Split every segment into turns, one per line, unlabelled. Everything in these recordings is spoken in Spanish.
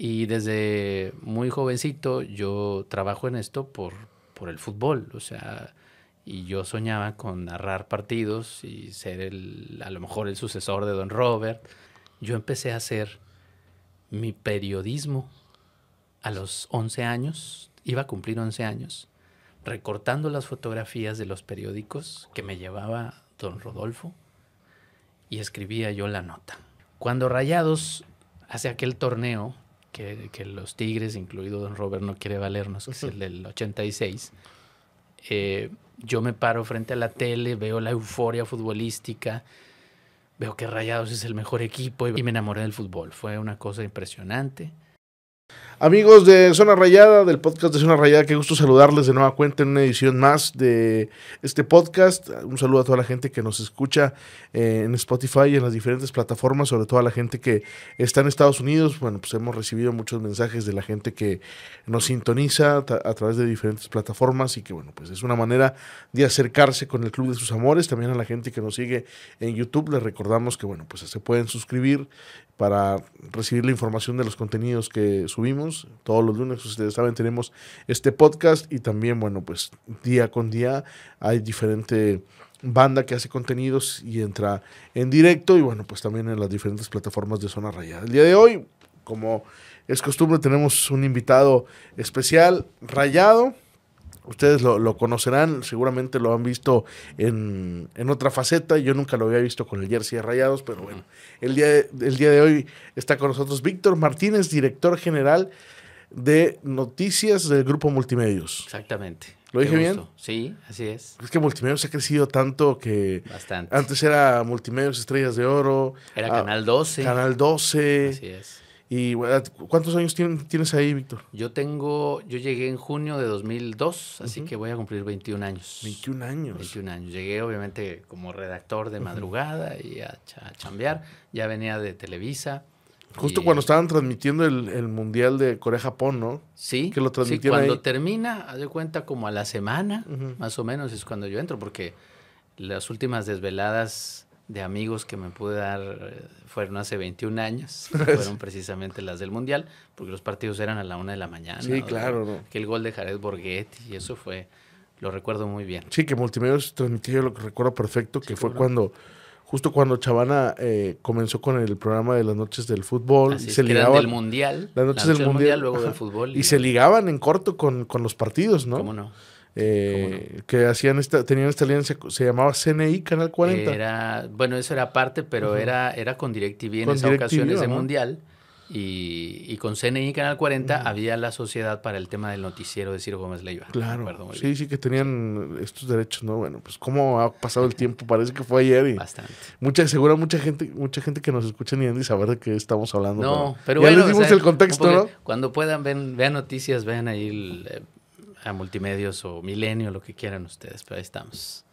Y desde muy jovencito yo trabajo en esto por, por el fútbol, o sea, y yo soñaba con narrar partidos y ser el, a lo mejor el sucesor de Don Robert. Yo empecé a hacer mi periodismo a los 11 años, iba a cumplir 11 años, recortando las fotografías de los periódicos que me llevaba Don Rodolfo y escribía yo la nota. Cuando Rayados hace aquel torneo que, los Tigres, incluido Don Robert, no quiere valernos, que es el del 86, eh, yo me paro frente a la tele, veo la euforia futbolística, veo que Rayados es el mejor equipo y me enamoré del fútbol. Fue una cosa impresionante.
Amigos de Zona Rayada, del podcast de Zona Rayada, qué gusto saludarles de nueva cuenta en una edición más de este podcast. Un saludo a toda la gente que nos escucha eh, en Spotify y en las diferentes plataformas, sobre todo a la gente que está en Estados Unidos. Bueno, pues hemos recibido muchos mensajes de la gente que nos sintoniza a través de diferentes plataformas y que, bueno, pues es una manera de acercarse con el Club de sus Amores. También a la gente que nos sigue en YouTube, les recordamos que, bueno, pues se pueden suscribir para recibir la información de los contenidos que subimos. Todos los lunes, ustedes saben, tenemos este podcast y también, bueno, pues día con día hay diferente banda que hace contenidos y entra en directo y bueno, pues también en las diferentes plataformas de Zona Rayada. El día de hoy, como es costumbre, tenemos un invitado especial, Rayado Ustedes lo, conocerán, seguramente lo han visto en, otra faceta. Yo nunca lo había visto con el jersey de Rayados, pero bueno, el día, de, día de hoy está con nosotros Víctor Martínez, director general de noticias del Grupo Multimedios.
Exactamente.
¿Lo dije bien?
Sí, así es.
Es que Multimedios ha crecido tanto que...
Bastante.
Antes era Multimedios Estrellas de Oro.
Era Canal 12.
Canal 12.
Así es.
¿Y cuántos años tienes ahí, Víctor?
Yo tengo, yo llegué en junio de 2002, así que voy a cumplir 21 años.
21 años.
21 años. Llegué obviamente como redactor de madrugada y a, chambear. Ya venía de Televisa.
Justo cuando estaban transmitiendo el, Mundial de Corea-Japón, ¿no?
Sí. Que lo transmitieron sí, cuando termina, haz de cuenta como a la semana, más o menos, es cuando yo entro, porque las últimas desveladas de amigos que me pude dar eh, fueron hace 21 años, fueron precisamente las del Mundial, porque los partidos eran a la una de la mañana.
Sí, claro.
Que el gol de Jared Borghetti, y eso fue, lo recuerdo muy bien.
Sí, que Multimedios transmitió, lo que recuerdo perfecto, que fue cuando, justo cuando Chavana eh, comenzó con el programa de las noches del fútbol.
y se ligaban, del Mundial.
Las noches, del, mundial,
luego del fútbol.
Y, se ligaban en corto con, con los partidos, ¿no?
¿Cómo no?
Eh, que hacían esta, tenían esta alianza, se llamaba CNI Canal 40.
Era, bueno, eso era parte, pero era, era con DirecTV en esa ocasión, ese mundial. Y, y, con CNI Canal 40 había la sociedad para el tema del noticiero de Ciro Gómez Leiva.
Claro. Sí, sí, que tenían estos derechos, ¿no? Bueno, pues cómo ha pasado el tiempo, parece que fue ayer. Y
Bastante.
Mucha, seguro mucha gente, mucha gente que nos escucha ni ni saber de qué estamos hablando.
No, pero,
ya
bueno.
les dimos el contexto, ¿no?
Cuando puedan, ven, vean noticias, vean ahí el, a multimedios o milenio, lo que quieran ustedes, pero ahí estamos.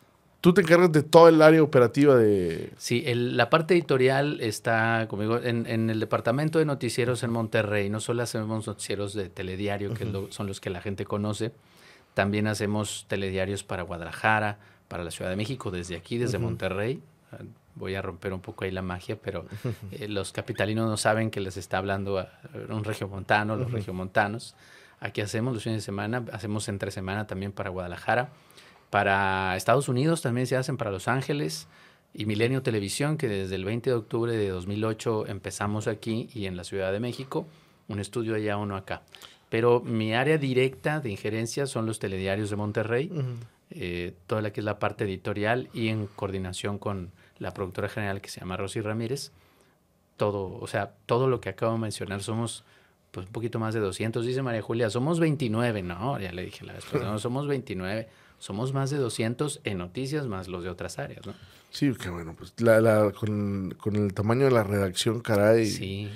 Tú te encargas de todo el área operativa de...
Sí, la parte editorial está conmigo en, el departamento de noticieros en Monterrey. No solo hacemos noticieros de telediario, que son los que la gente conoce, también hacemos telediarios para Guadalajara, para la Ciudad de México, desde aquí, desde Monterrey. Voy a romper un poco ahí la magia, pero eh, los capitalinos no saben que les está hablando a un regiomontano, los regiomontanos. Aquí hacemos los fines de semana, hacemos entre semana también para Guadalajara. Para Estados Unidos también se hacen para Los Ángeles y Milenio Televisión, que desde el 20 de octubre de 2008 empezamos aquí y en la Ciudad de México, un estudio allá, uno acá. Pero mi área directa de injerencia son los telediarios de Monterrey, eh, toda la que es la parte editorial y en coordinación con la productora general que se llama Rosy Ramírez. Todo, o sea, todo lo que acabo de mencionar somos pues un poquito más de 200, dice María Julia, somos 29, no, ya le dije la vez no, somos 29, somos más de 200 en noticias más los de otras áreas, ¿no?
Sí, que bueno, pues la, la, con, el tamaño de la redacción, caray.
Sí,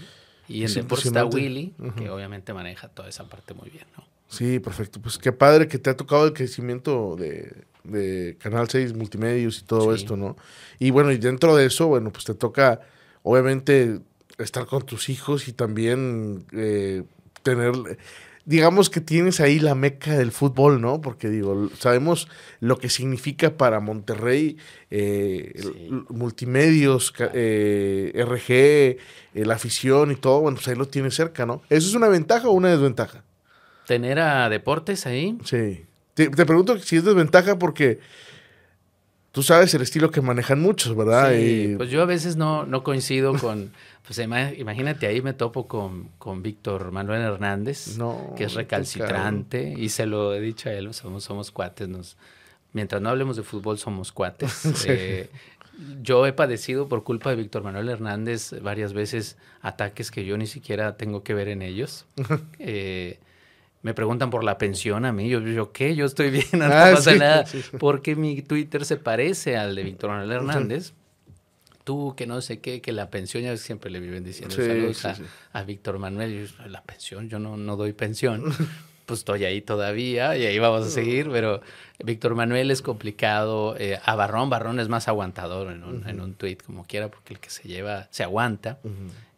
y en deporte está Willy, que obviamente maneja toda esa parte muy bien, ¿no?
Sí, perfecto. Pues qué padre que te ha tocado el crecimiento de, de Canal 6 Multimedios y todo esto, ¿no? Y bueno, y dentro de eso, bueno, pues te toca, obviamente, estar con tus hijos y también eh, tener digamos que tienes ahí la meca del fútbol, ¿no? Porque digo, sabemos lo que significa para Monterrey eh, multimedios, eh, RG, eh, la afición y todo, bueno, pues ahí lo tienes cerca, ¿no? ¿Eso es una ventaja o una desventaja?
¿Tener a deportes ahí?
Sí. Te, te pregunto si es desventaja porque tú sabes el estilo que manejan muchos, ¿verdad?
Sí, pues yo a veces no, no coincido con, pues imagínate, ahí me topo con, con Víctor Manuel Hernández, que es recalcitrante, y se lo he dicho a él, somos, somos cuates, nos, mientras no hablemos de fútbol somos cuates. Eh, yo he padecido por culpa de Víctor Manuel Hernández varias veces ataques que yo ni siquiera tengo que ver en ellos. eh, me preguntan por la pensión a mí. Yo, yo ¿qué? Yo estoy bien, no, ah, pasa nada. Porque mi Twitter se parece al de Víctor Manuel Hernández. Tú, que no sé qué, que la pensión, ya siempre le viven diciendo saludos a, Víctor Manuel. la pensión, yo no, no doy pensión. pues estoy ahí todavía y ahí vamos a seguir, pero Víctor Manuel es complicado. Eh, a Barrón, Barrón es más aguantador en un, en un tweet, como quiera, porque el que se lleva, se aguanta.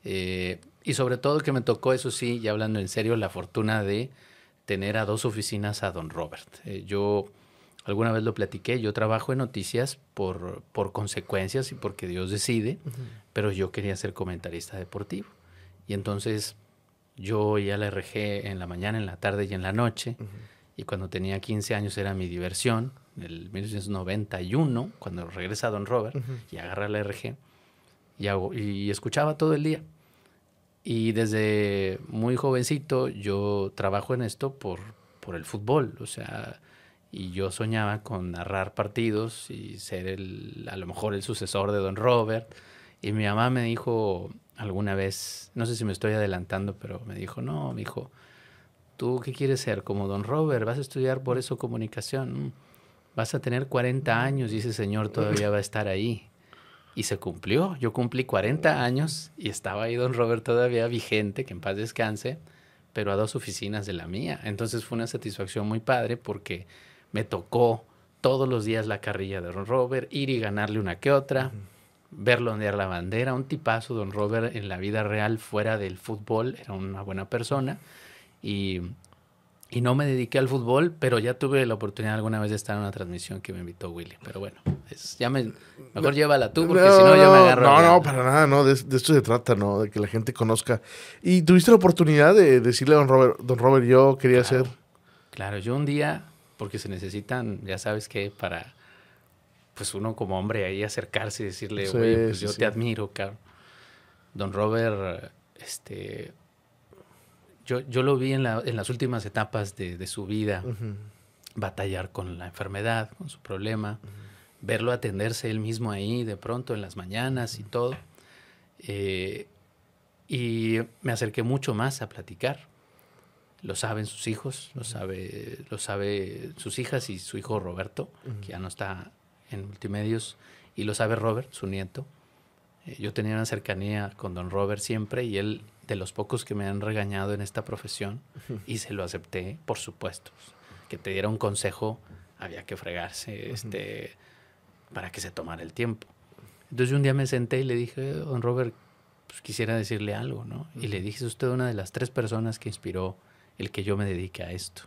Eh, y sobre todo que me tocó, eso sí, ya hablando en serio, la fortuna de tener a dos oficinas a don Robert. Eh, yo alguna vez lo platiqué, yo trabajo en noticias por, por consecuencias y porque Dios decide, pero yo quería ser comentarista deportivo. Y entonces yo a la RG en la mañana, en la tarde y en la noche. Y cuando tenía 15 años era mi diversión, en el 1991, cuando regresa don Robert y agarra la RG y, y escuchaba todo el día. Y desde muy jovencito yo trabajo en esto por, por el fútbol, o sea, y yo soñaba con narrar partidos y ser el, a lo mejor el sucesor de Don Robert. Y mi mamá me dijo alguna vez, no sé si me estoy adelantando, pero me dijo, no, mi hijo, ¿tú qué quieres ser? Como Don Robert, vas a estudiar por eso comunicación, mm, vas a tener 40 años y ese señor todavía va a estar ahí. Y se cumplió. Yo cumplí 40 años y estaba ahí don Robert todavía vigente, que en paz descanse, pero a dos oficinas de la mía. Entonces fue una satisfacción muy padre porque me tocó todos los días la carrilla de don Robert, ir y ganarle una que otra, verlo ondear la bandera. Un tipazo, don Robert, en la vida real, fuera del fútbol, era una buena persona. Y y no me dediqué al fútbol, pero ya tuve la oportunidad alguna vez de estar en una transmisión que me invitó Willy. Pero bueno, ya me, mejor llévala tú, porque si no yo me agarro.
No, no, para nada, no, de, esto se trata, ¿no? De que la gente conozca. ¿Y tuviste la oportunidad de decirle a don Robert, don Robert, yo quería ser?
Claro, yo un día, porque se necesitan, ya sabes qué, para, pues uno como hombre ahí acercarse y decirle, güey, pues yo te admiro, cabrón. Don Robert, este, yo, lo vi en, las últimas etapas de, su vida, batallar con la enfermedad, con su problema, verlo atenderse él mismo ahí de pronto en las mañanas y todo. Eh, y me acerqué mucho más a platicar. Lo saben sus hijos, lo sabe, lo sabe sus hijas y su hijo Roberto, que ya no está en multimedios, y lo sabe Robert, su nieto. Eh, yo tenía una cercanía con don Robert siempre y él de los pocos que me han regañado en esta profesión y se lo acepté, por supuesto. Que te diera un consejo, había que fregarse este, para que se tomara el tiempo. Entonces un día me senté y le dije, don Robert, pues quisiera decirle algo, ¿no? Y le dije, es usted una de las tres personas que inspiró el que yo me dedique a esto.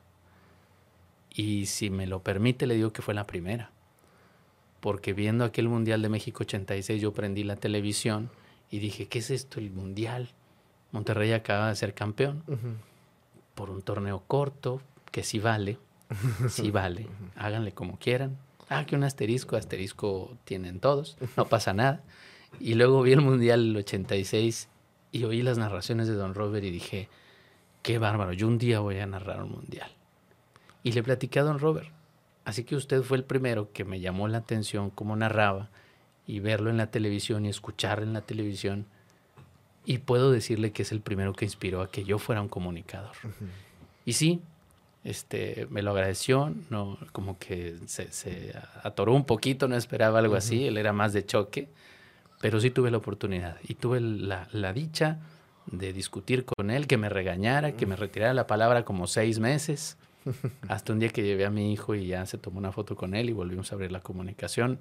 Y si me lo permite, le digo que fue la primera. Porque viendo aquel Mundial de México 86, yo prendí la televisión y dije, ¿qué es esto, el Mundial? Monterrey acaba de ser campeón por un torneo corto, que sí vale, sí vale, háganle como quieran. Ah, que un asterisco, asterisco tienen todos, no pasa nada. Y luego vi el Mundial el 86 y oí las narraciones de Don Robert y dije, qué bárbaro, yo un día voy a narrar un Mundial. Y le platicé a Don Robert. Así que usted fue el primero que me llamó la atención cómo narraba y verlo en la televisión y escucharlo en la televisión y puedo decirle que es el primero que inspiró a que yo fuera un comunicador. Y sí, este, me lo agradeció, no, como que se, atoró un poquito, no esperaba algo así, él era más de choque, pero sí tuve la oportunidad y tuve la, la, dicha de discutir con él, que me regañara, que me retirara la palabra como seis meses, hasta un día que llevé a mi hijo y ya se tomó una foto con él y volvimos a abrir la comunicación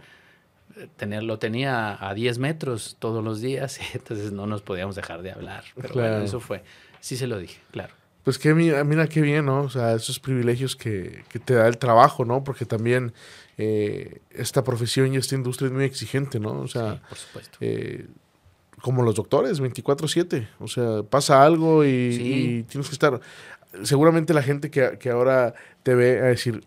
lo tenía a 10 metros todos los días, y entonces no nos podíamos dejar de hablar. Pero bueno, eso fue. Sí se lo dije, claro.
Pues que mira, mira qué bien, ¿no? O sea, esos privilegios que, que te da el trabajo, ¿no? Porque también eh, esta profesión y esta industria es muy exigente, ¿no? O sea,
por supuesto.
Eh, como los doctores, 24/7. O sea, pasa algo y, y, tienes que estar... Seguramente la gente que, que ahora te ve a decir,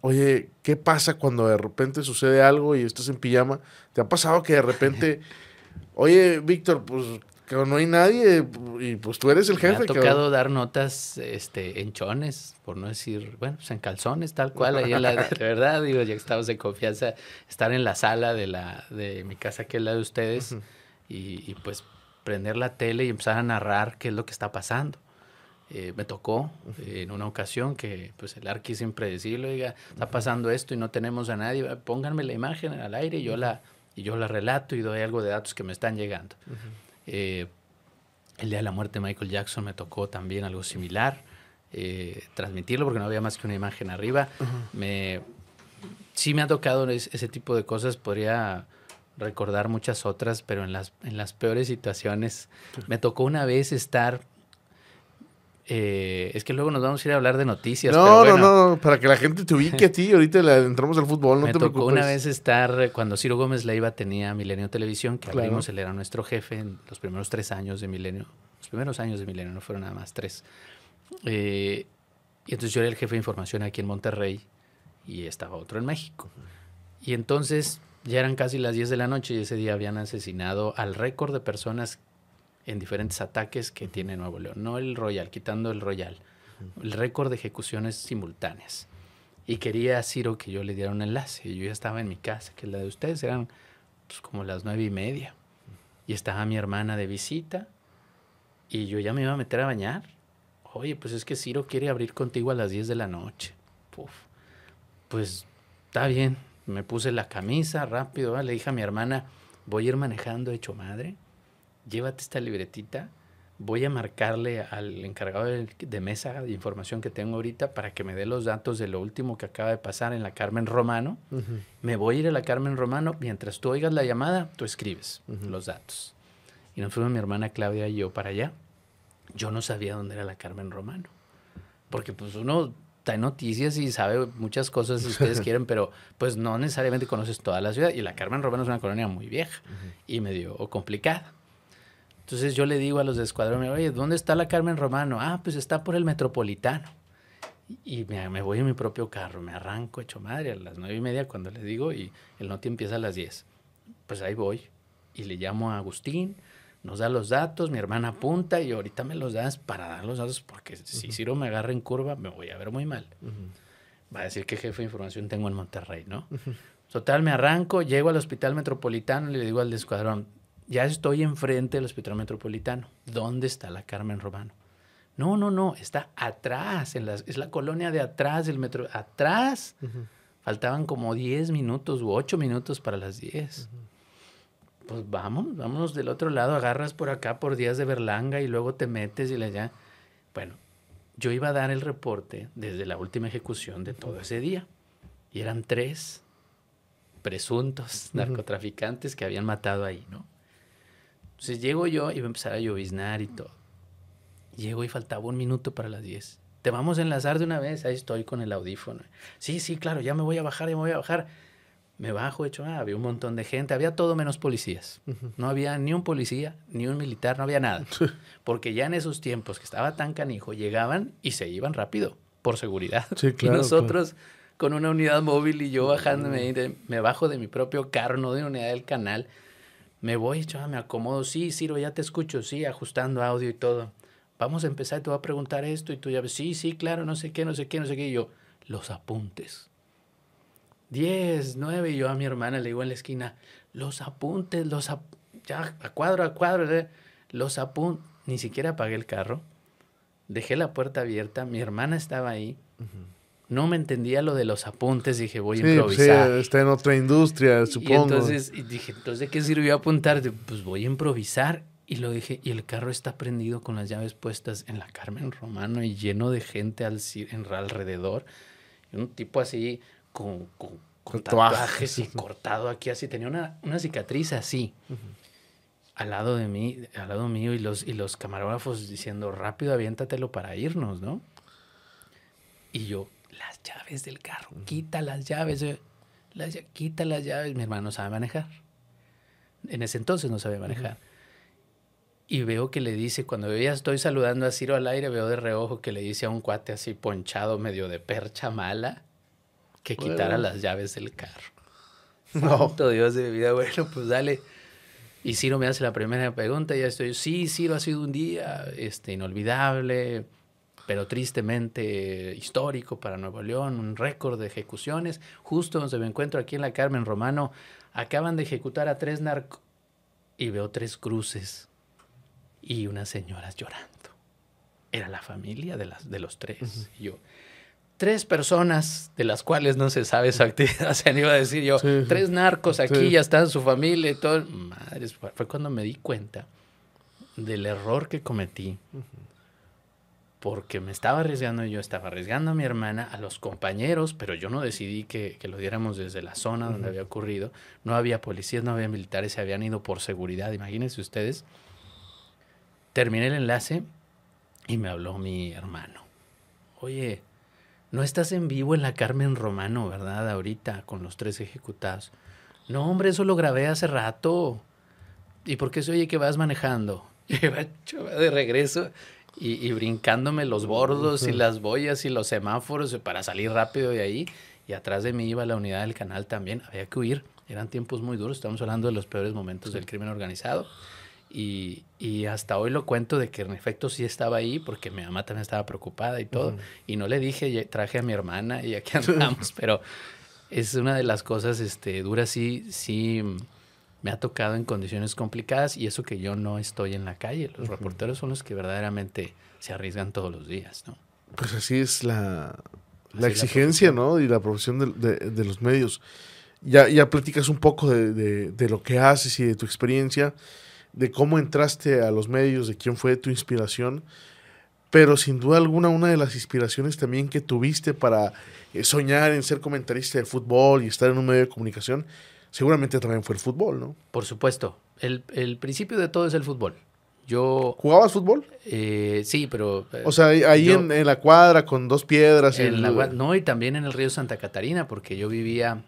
oye, ¿qué pasa cuando de repente sucede algo y estás en pijama? ¿Te ha pasado que de repente, oye, Víctor, pues que no hay nadie y pues tú eres el jefe.
Me ha tocado dar notas este, en chones, por no decir, bueno, pues en calzones, tal cual, ahí en la, de verdad, digo, ya que estamos en confianza, estar en la sala de, la, de mi casa, que es la de ustedes, y, y, pues prender la tele y empezar a narrar qué es lo que está pasando. Eh, me tocó eh, en una ocasión que pues el arqui es impredecible, diga, está pasando esto y no tenemos a nadie, pónganme la imagen al aire y yo la, y yo la relato y doy algo de datos que me están llegando. Eh, el día de la muerte de Michael Jackson me tocó también algo similar, transmitirlo porque no había más que una imagen arriba. me, sí me ha tocado ese, tipo de cosas, podría recordar muchas otras, pero en las, en las peores situaciones. Me tocó una vez estar eh, es que luego nos vamos a ir a hablar de noticias.
No, no, no, para que la gente te ubique a ti. Ahorita entramos al fútbol, no
me
te
tocó una vez estar, cuando Ciro Gómez Leiva tenía Milenio Televisión, que abrimos, él era nuestro jefe en los primeros tres años de Milenio. Los primeros años de Milenio, no fueron nada más tres. Eh, y entonces yo era el jefe de información aquí en Monterrey y estaba otro en México. Y entonces ya eran casi las 10 de la noche y ese día habían asesinado al récord de personas en diferentes ataques que tiene Nuevo León. No el Royal, quitando el Royal. El récord de ejecuciones simultáneas. Y quería a Ciro que yo le diera un enlace. Yo ya estaba en mi casa, que la de ustedes eran pues, como las nueve y media. Y estaba mi hermana de visita. Y yo ya me iba a meter a bañar. Oye, pues es que Ciro quiere abrir contigo a las 10 de la noche. Pues está bien. Me puse la camisa rápido. Le dije a mi hermana, voy a ir manejando hecho madre llévate esta libretita, voy a marcarle al encargado de, mesa de información que tengo ahorita para que me dé los datos de lo último que acaba de pasar en la Carmen Romano. Me voy a ir a la Carmen Romano, mientras tú oigas la llamada, tú escribes los datos. Y nos fuimos mi hermana Claudia y yo para allá. Yo no sabía dónde era la Carmen Romano, porque pues uno da noticias y sabe muchas cosas si ustedes quieren, pero pues no necesariamente conoces toda la ciudad. Y la Carmen Romano es una colonia muy vieja y medio complicada. Entonces yo le digo a los de escuadrón, oye, ¿dónde está la Carmen Romano? Ah, pues está por el Metropolitano. Y me, voy en mi propio carro, me arranco hecho madre a las nueve y media cuando le digo y el noti empieza a las diez. Pues ahí voy y le llamo a Agustín, nos da los datos, mi hermana apunta y ahorita me los das para dar los datos porque si Ciro me agarra en curva me voy a ver muy mal. Va a decir qué jefe de información tengo en Monterrey, ¿no? Total, me arranco, llego al hospital metropolitano y le digo al de escuadrón, ya estoy enfrente del Hospital Metropolitano. ¿Dónde está la Carmen Romano? No, no, no, está atrás, en es la colonia de atrás del metro. Atrás. Faltaban como 10 minutos u 8 minutos para las 10. Pues vamos, vámonos del otro lado, agarras por acá por días de Berlanga y luego te metes y le ya. Bueno, yo iba a dar el reporte desde la última ejecución de todo ese día. Y eran tres presuntos narcotraficantes que habían matado ahí, ¿no? Entonces llego yo y va a empezar a lloviznar y todo. Llego y faltaba un minuto para las 10. Te vamos a enlazar de una vez. Ahí estoy con el audífono. Sí, sí, claro, ya me voy a bajar, ya me voy a bajar. Me bajo, hecho, ah, había un montón de gente. Había todo menos policías. No había ni un policía, ni un militar, no había nada. Porque ya en esos tiempos que estaba tan canijo, llegaban y se iban rápido, por seguridad.
Sí,
claro, y nosotros con una unidad móvil y yo bajándome, me bajo de mi propio carro, no de una unidad del canal me voy, chaval, me acomodo. Sí, Ciro, ya te escucho. Sí, ajustando audio y todo. Vamos a empezar, te voy a preguntar esto y tú ya ves, sí, sí, claro, no sé qué, no sé qué, no sé qué. Y yo, los apuntes. Diez, nueve, y yo a mi hermana le digo en la esquina, los apuntes, los apuntes, ya, a cuadro, a cuadro, ¿eh? los apuntes. Ni siquiera apagué el carro. Dejé la puerta abierta, mi hermana estaba ahí no me entendía lo de los apuntes, dije, voy a pues improvisar.
Sí, está en otra industria, supongo.
Y entonces dije, entonces, ¿de qué sirvió apuntar? Pues voy a improvisar. Y lo dije, y el carro está prendido con las llaves puestas en la Carmen Romano y lleno de gente al, en, alrededor. un tipo así con, con, tatuajes y cortado aquí así. Tenía una, una cicatriz así. al lado de mí, al lado mío, y los, y los camarógrafos diciendo, rápido, aviéntatelo para irnos, ¿no? Y yo, las llaves del carro, quita las llaves, las, quita las llaves. Mi hermano sabe manejar. En ese entonces no sabe manejar. Y veo que le dice, cuando yo ya estoy saludando a Ciro al aire, veo de reojo que le dice a un cuate así ponchado, medio de percha mala, que quitara las llaves del carro. No. Dios de mi vida, bueno, pues dale. Y Ciro me hace la primera pregunta, y ya estoy, sí, Ciro ha sido un día este, inolvidable, pero tristemente histórico para Nuevo León, un récord de ejecuciones. Justo donde me encuentro aquí en la Carmen Romano, acaban de ejecutar a tres narcos y veo tres cruces y unas señoras llorando. Era la familia de, las, de los tres. Y yo, tres personas de las cuales no se sabe su actividad, se iba a decir yo, tres narcos aquí, ya están su familia y todo. Madre, fue cuando me di cuenta del error que cometí. Porque me estaba arriesgando, yo estaba arriesgando a mi hermana, a los compañeros, pero yo no decidí que, lo diéramos desde la zona donde había ocurrido. No había policías, no había militares, se habían ido por seguridad. Imagínense ustedes terminé el enlace y me habló mi hermano. Oye, no estás en vivo en la Carmen Romano, ¿verdad? Ahorita con los tres ejecutados. No, hombre, eso lo grabé hace rato. ¿Y por qué se oye que vas manejando? Y va de regreso y, brincándome los bordos y las boyas y los semáforos para salir rápido de ahí. Y atrás de mí iba la unidad del canal también. Había que huir. Eran tiempos muy duros. Estamos hablando de los peores momentos del crimen organizado. Y, y, hasta hoy lo cuento de que en efecto sí estaba ahí porque mi mamá también estaba preocupada y todo. Y no le dije, traje a mi hermana y aquí andamos, pero es una de las cosas este, duras, sí, sí me ha tocado en condiciones complicadas y eso que yo no estoy en la calle. Los reporteros son los que verdaderamente se arriesgan todos los días, ¿no?
Pues así es la, la exigencia, ¿no? Y la profesión de, de, los medios. Ya, ya platicas un poco de, de lo que haces y de tu experiencia de cómo entraste a los medios, de quién fue tu inspiración, pero sin duda alguna una de las inspiraciones también que tuviste para eh, soñar en ser comentarista de fútbol y estar en un medio de comunicación, seguramente también fue el fútbol, ¿no?
Por supuesto. El, principio de todo es el fútbol. Yo,
¿Jugabas fútbol?
Eh, sí, pero...
Eh, o sea, ahí en, la cuadra con dos piedras.
no, y también en el río Santa Catarina, porque yo vivía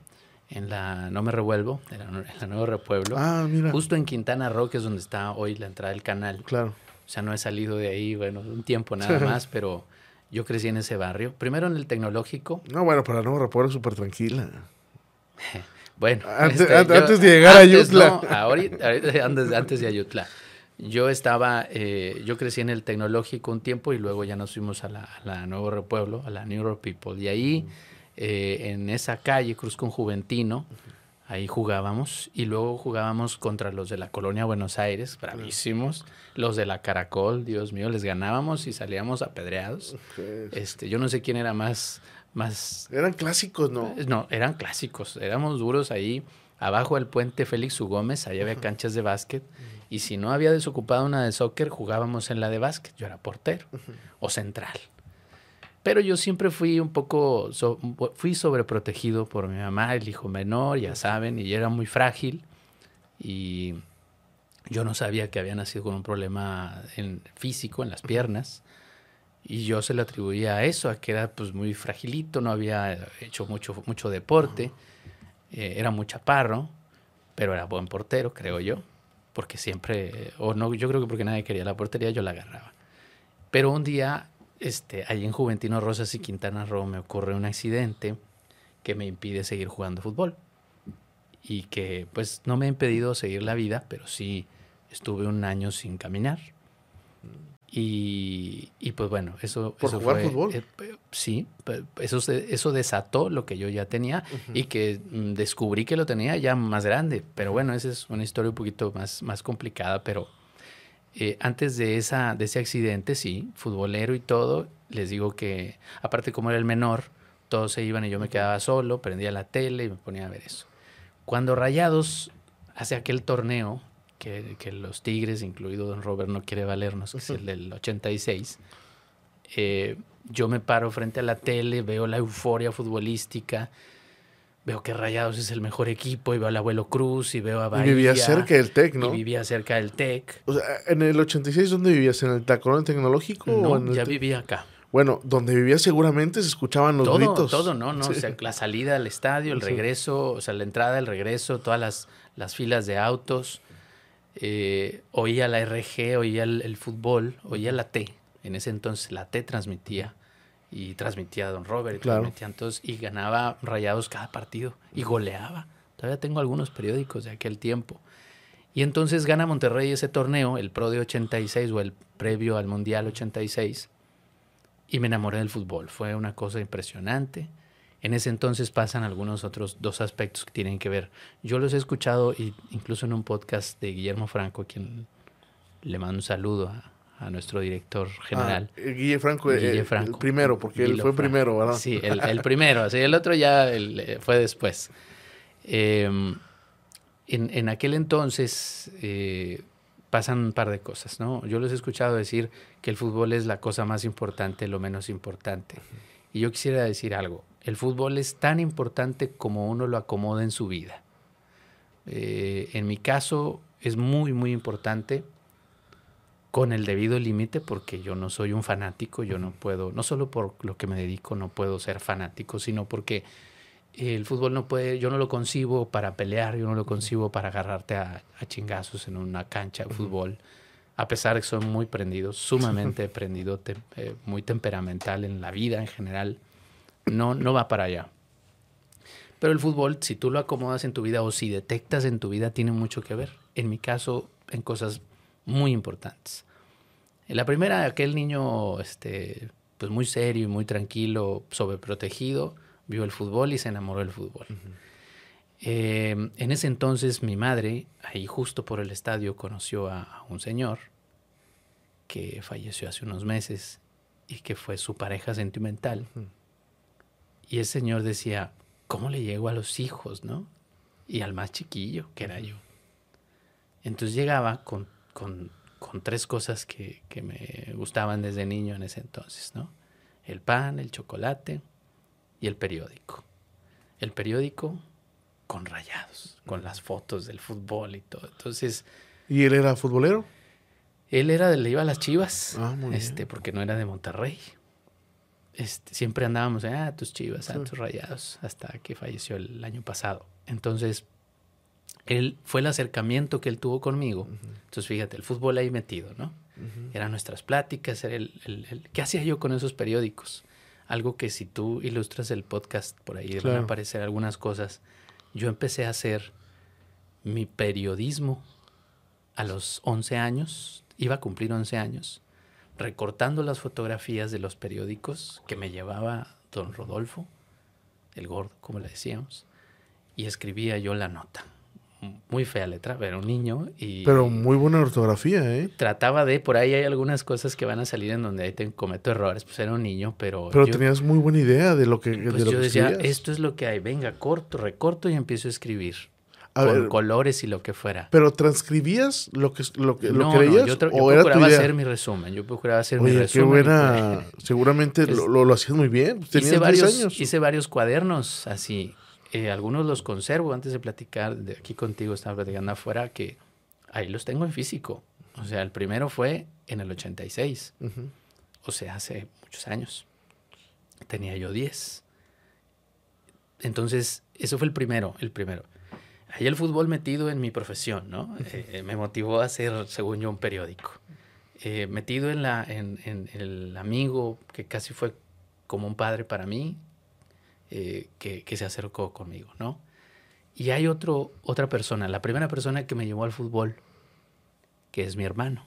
en la No Me Revuelvo, en la, Nuevo Repueblo.
Ah, mira.
Justo en Quintana Roo, que es donde está hoy la entrada del canal.
Claro.
O sea, no he salido de ahí, bueno, un tiempo nada más, pero yo crecí en ese barrio. Primero en el tecnológico.
No, bueno, para la Nuevo Repueblo es súper tranquila.
bueno.
Antes, este, de llegar a Ayutla.
ahorita, antes, antes de Ayutla. Yo estaba, eh, yo crecí en el tecnológico un tiempo y luego ya nos fuimos a la, a la Nuevo Repueblo, a la New People. Y ahí... Eh, en esa calle, Cruz con Juventino, ahí jugábamos y luego jugábamos contra los de la colonia Buenos Aires, bravísimos, los de la Caracol, Dios mío, les ganábamos y salíamos apedreados. Este, yo no sé quién era más, más...
Eran clásicos, ¿no?
Eh, no, eran clásicos, éramos duros ahí. Abajo del puente Félix U. Gómez, ahí había canchas de básquet. Y si no había desocupado una de soccer, jugábamos en la de básquet. Yo era portero o central. Pero yo siempre fui un poco, fui sobreprotegido por mi mamá, el hijo menor, ya saben, y era muy frágil. Y yo no sabía que había nacido con un problema en, físico en las piernas. Y yo se lo atribuía a eso, a que era pues muy fragilito, no había hecho mucho, mucho deporte, eh, era muy chaparro, pero era buen portero, creo yo, porque siempre, o no, yo creo que porque nadie quería la portería, yo la agarraba. Pero un día este, allí en Juventino Rosas y Quintana Roo me ocurre un accidente que me impide seguir jugando fútbol. Y que pues no me ha impedido seguir la vida, pero sí estuve un año sin caminar. Y, pues bueno, eso,
¿Por jugar fútbol?
Eh, sí, eso, eso desató lo que yo ya tenía y que mm, descubrí que lo tenía ya más grande. Pero bueno, esa es una historia un poquito más, más complicada, pero eh, antes de, esa, de ese accidente, sí, futbolero y todo, les digo que, aparte como era el menor, todos se iban y yo me quedaba solo, prendía la tele y me ponía a ver eso. Cuando Rayados hace aquel torneo, que, que los Tigres, incluido Don Robert, no quiere valernos, que es el del 86, eh, yo me paro frente a la tele, veo la euforia futbolística, veo que Rayados es el mejor equipo y veo al abuelo Cruz y veo a Bahía.
Y vivía cerca del TEC, ¿no?
Y vivía cerca del TEC.
O sea, en el 86, ¿dónde vivías? ¿En el Tacorón Tecnológico?
No,
o en el
ya vivía acá.
Bueno, donde vivías seguramente se escuchaban los
todo,
gritos.
todo, ¿no? no
Sí.
O sea, la salida al estadio, el
Sí.
regreso, o sea, la entrada, el regreso, todas las, las filas de autos. Eh, oía la RG, oía el, el fútbol, oía la T. En ese entonces la T transmitía. Y transmitía a Don Robert, y
Claro.
transmitían todos, y ganaba rayados cada partido. Y goleaba. Todavía tengo algunos periódicos de aquel tiempo. Y entonces gana Monterrey ese torneo, el Pro de 86 o el previo al Mundial 86 y me enamoré del fútbol. Fue una cosa impresionante. En ese entonces pasan algunos otros dos aspectos que tienen que ver. Yo los he escuchado y incluso en un podcast de Guillermo Franco, quien le mando un saludo a, a nuestro director general.
Ah, eh, Guille Franco, eh,
Guille
el
Franco.
primero, porque él fue
Franco.
primero, ¿verdad?
Sí, el, el primero. así, el otro ya el, eh, fue después. Eh, en, en aquel entonces eh, pasan un par de cosas, ¿no? Yo los he escuchado decir que el fútbol es la cosa más importante, lo menos importante. Y yo quisiera decir algo. El fútbol es tan importante como uno lo acomoda en su vida. Eh, en mi caso es muy, muy importante con el debido límite porque yo no soy un fanático, yo no puedo, no solo por lo que me dedico, no puedo ser fanático, sino porque el fútbol no puede, yo no lo concibo para pelear, yo no lo concibo para agarrarte a, a chingazos en una cancha de fútbol, a pesar de que soy muy prendido, sumamente prendido, te- eh, muy temperamental en la vida en general, no, no va para allá. Pero el fútbol, si tú lo acomodas en tu vida o si detectas en tu vida, tiene mucho que ver. En mi caso, en cosas muy importantes. En la primera, aquel niño este, pues muy serio y muy tranquilo, sobreprotegido, vio el fútbol y se enamoró del fútbol. Eh, en ese entonces mi madre, ahí justo por el estadio, conoció a, a un señor que falleció hace unos meses y que fue su pareja sentimental. Y el señor decía, ¿cómo le llego a los hijos, no? Y al más chiquillo, que era yo. Entonces llegaba con, con- con tres cosas que, que me gustaban desde niño en ese entonces, ¿no? El pan, el chocolate y el periódico. El periódico con rayados, con las fotos del fútbol y todo. Entonces,
¿Y él era futbolero?
él era de, le iba a las chivas,
Ah,
este, porque no era de Monterrey. Este, siempre andábamos, ah, tus chivas, ah, tus rayados, hasta que falleció el año pasado. Entonces, él fue el acercamiento que él tuvo conmigo. Entonces, fíjate, el fútbol ahí metido, ¿no? Eran nuestras pláticas, era el, el- el- ¿qué hacía yo con esos periódicos? Algo que si tú ilustras el podcast, por ahí van a aparecer algunas cosas. Yo empecé a hacer mi periodismo a los 11 años, iba a cumplir 11 años, recortando las fotografías de los periódicos que me llevaba don Rodolfo, el gordo, como le decíamos, y escribía yo la nota. Muy fea letra, era un niño y
Pero muy buena ortografía, ¿eh?
trataba de, por ahí hay algunas cosas que van a salir en donde ahí te cometo errores, pues era un niño, pero,
Pero
yo,
tenías muy buena idea de lo que, de
pues
lo
yo
que
decía,
escribías.
esto es lo que hay, venga, corto, recorto y empiezo a escribir.
A
con
ver,
colores y lo que fuera.
¿Pero transcribías lo que, lo que, lo
no,
que
no,
leías?
yo, tra- yo
¿O era tu
procuraba hacer mi resumen, yo procuraba hacer mi
Oye, qué
resumen. y
buena.
pues,
Seguramente lo, lo, hacías muy bien. Tenías
hice
10
varios,
años.
hice varios cuadernos así. Eh, algunos los conservo antes de platicar, de aquí contigo estaba platicando afuera, que ahí los tengo en físico. O sea, el primero fue en el 86,
Ujú.
o sea, hace muchos años. Tenía yo 10. Entonces, eso fue el primero, el primero. Ahí el fútbol metido en mi profesión, ¿no? Eh, me motivó a hacer, según yo, un periódico. Eh, metido en, la, en, en el amigo que casi fue como un padre para mí, eh, que, que se acercó conmigo, ¿no? Y hay otro, otra persona, la primera persona que me llevó al fútbol, que es mi hermano.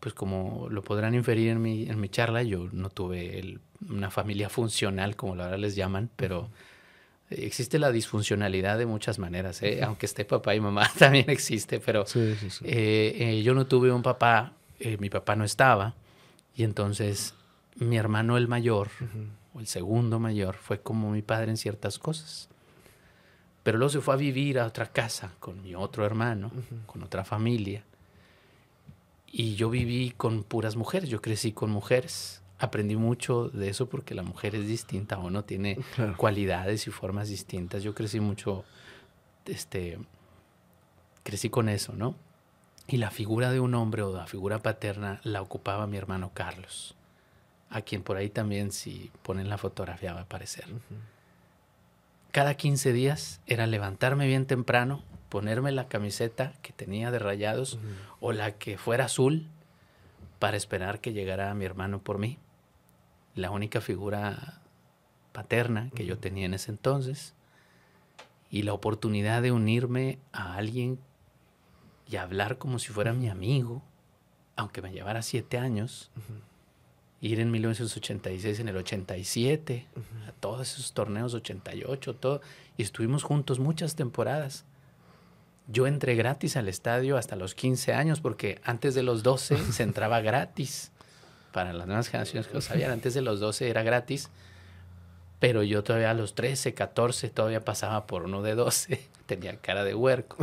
Pues como lo podrán inferir en mi, en mi charla, yo no tuve el- una familia funcional, como ahora les llaman, pero existe la disfuncionalidad de muchas maneras, ¿eh? aunque esté papá y mamá también existe, pero
Sí, sí, sí.
eh, eh, yo no tuve un papá, eh, mi papá no estaba, y entonces mi hermano el mayor, o el segundo mayor, fue como mi padre en ciertas cosas. Pero luego se fue a vivir a otra casa con mi otro hermano, con otra familia. Y yo viví con puras mujeres, yo crecí con mujeres, aprendí mucho de eso porque la mujer es distinta, uno tiene cualidades y formas distintas. Yo crecí mucho, este, crecí con eso, ¿no? Y la figura de un hombre o la figura paterna la ocupaba mi hermano Carlos, a quien por ahí también si ponen la fotografía va a aparecer. Cada 15 días era levantarme bien temprano, ponerme la camiseta que tenía de rayados o la que fuera azul para esperar que llegara mi hermano por mí. La única figura paterna que yo tenía en ese entonces y la oportunidad de unirme a alguien y hablar como si fuera mi amigo, aunque me llevara siete años, ir en 1986, en el 87, a todos esos torneos 88, todo, y estuvimos juntos muchas temporadas. Yo entré gratis al estadio hasta los 15 años, porque antes de los 12 se entraba gratis. Para las nuevas generaciones que lo sabían, antes de los 12 era gratis, pero yo todavía a los 13, 14 todavía pasaba por uno de 12, tenía cara de huerco.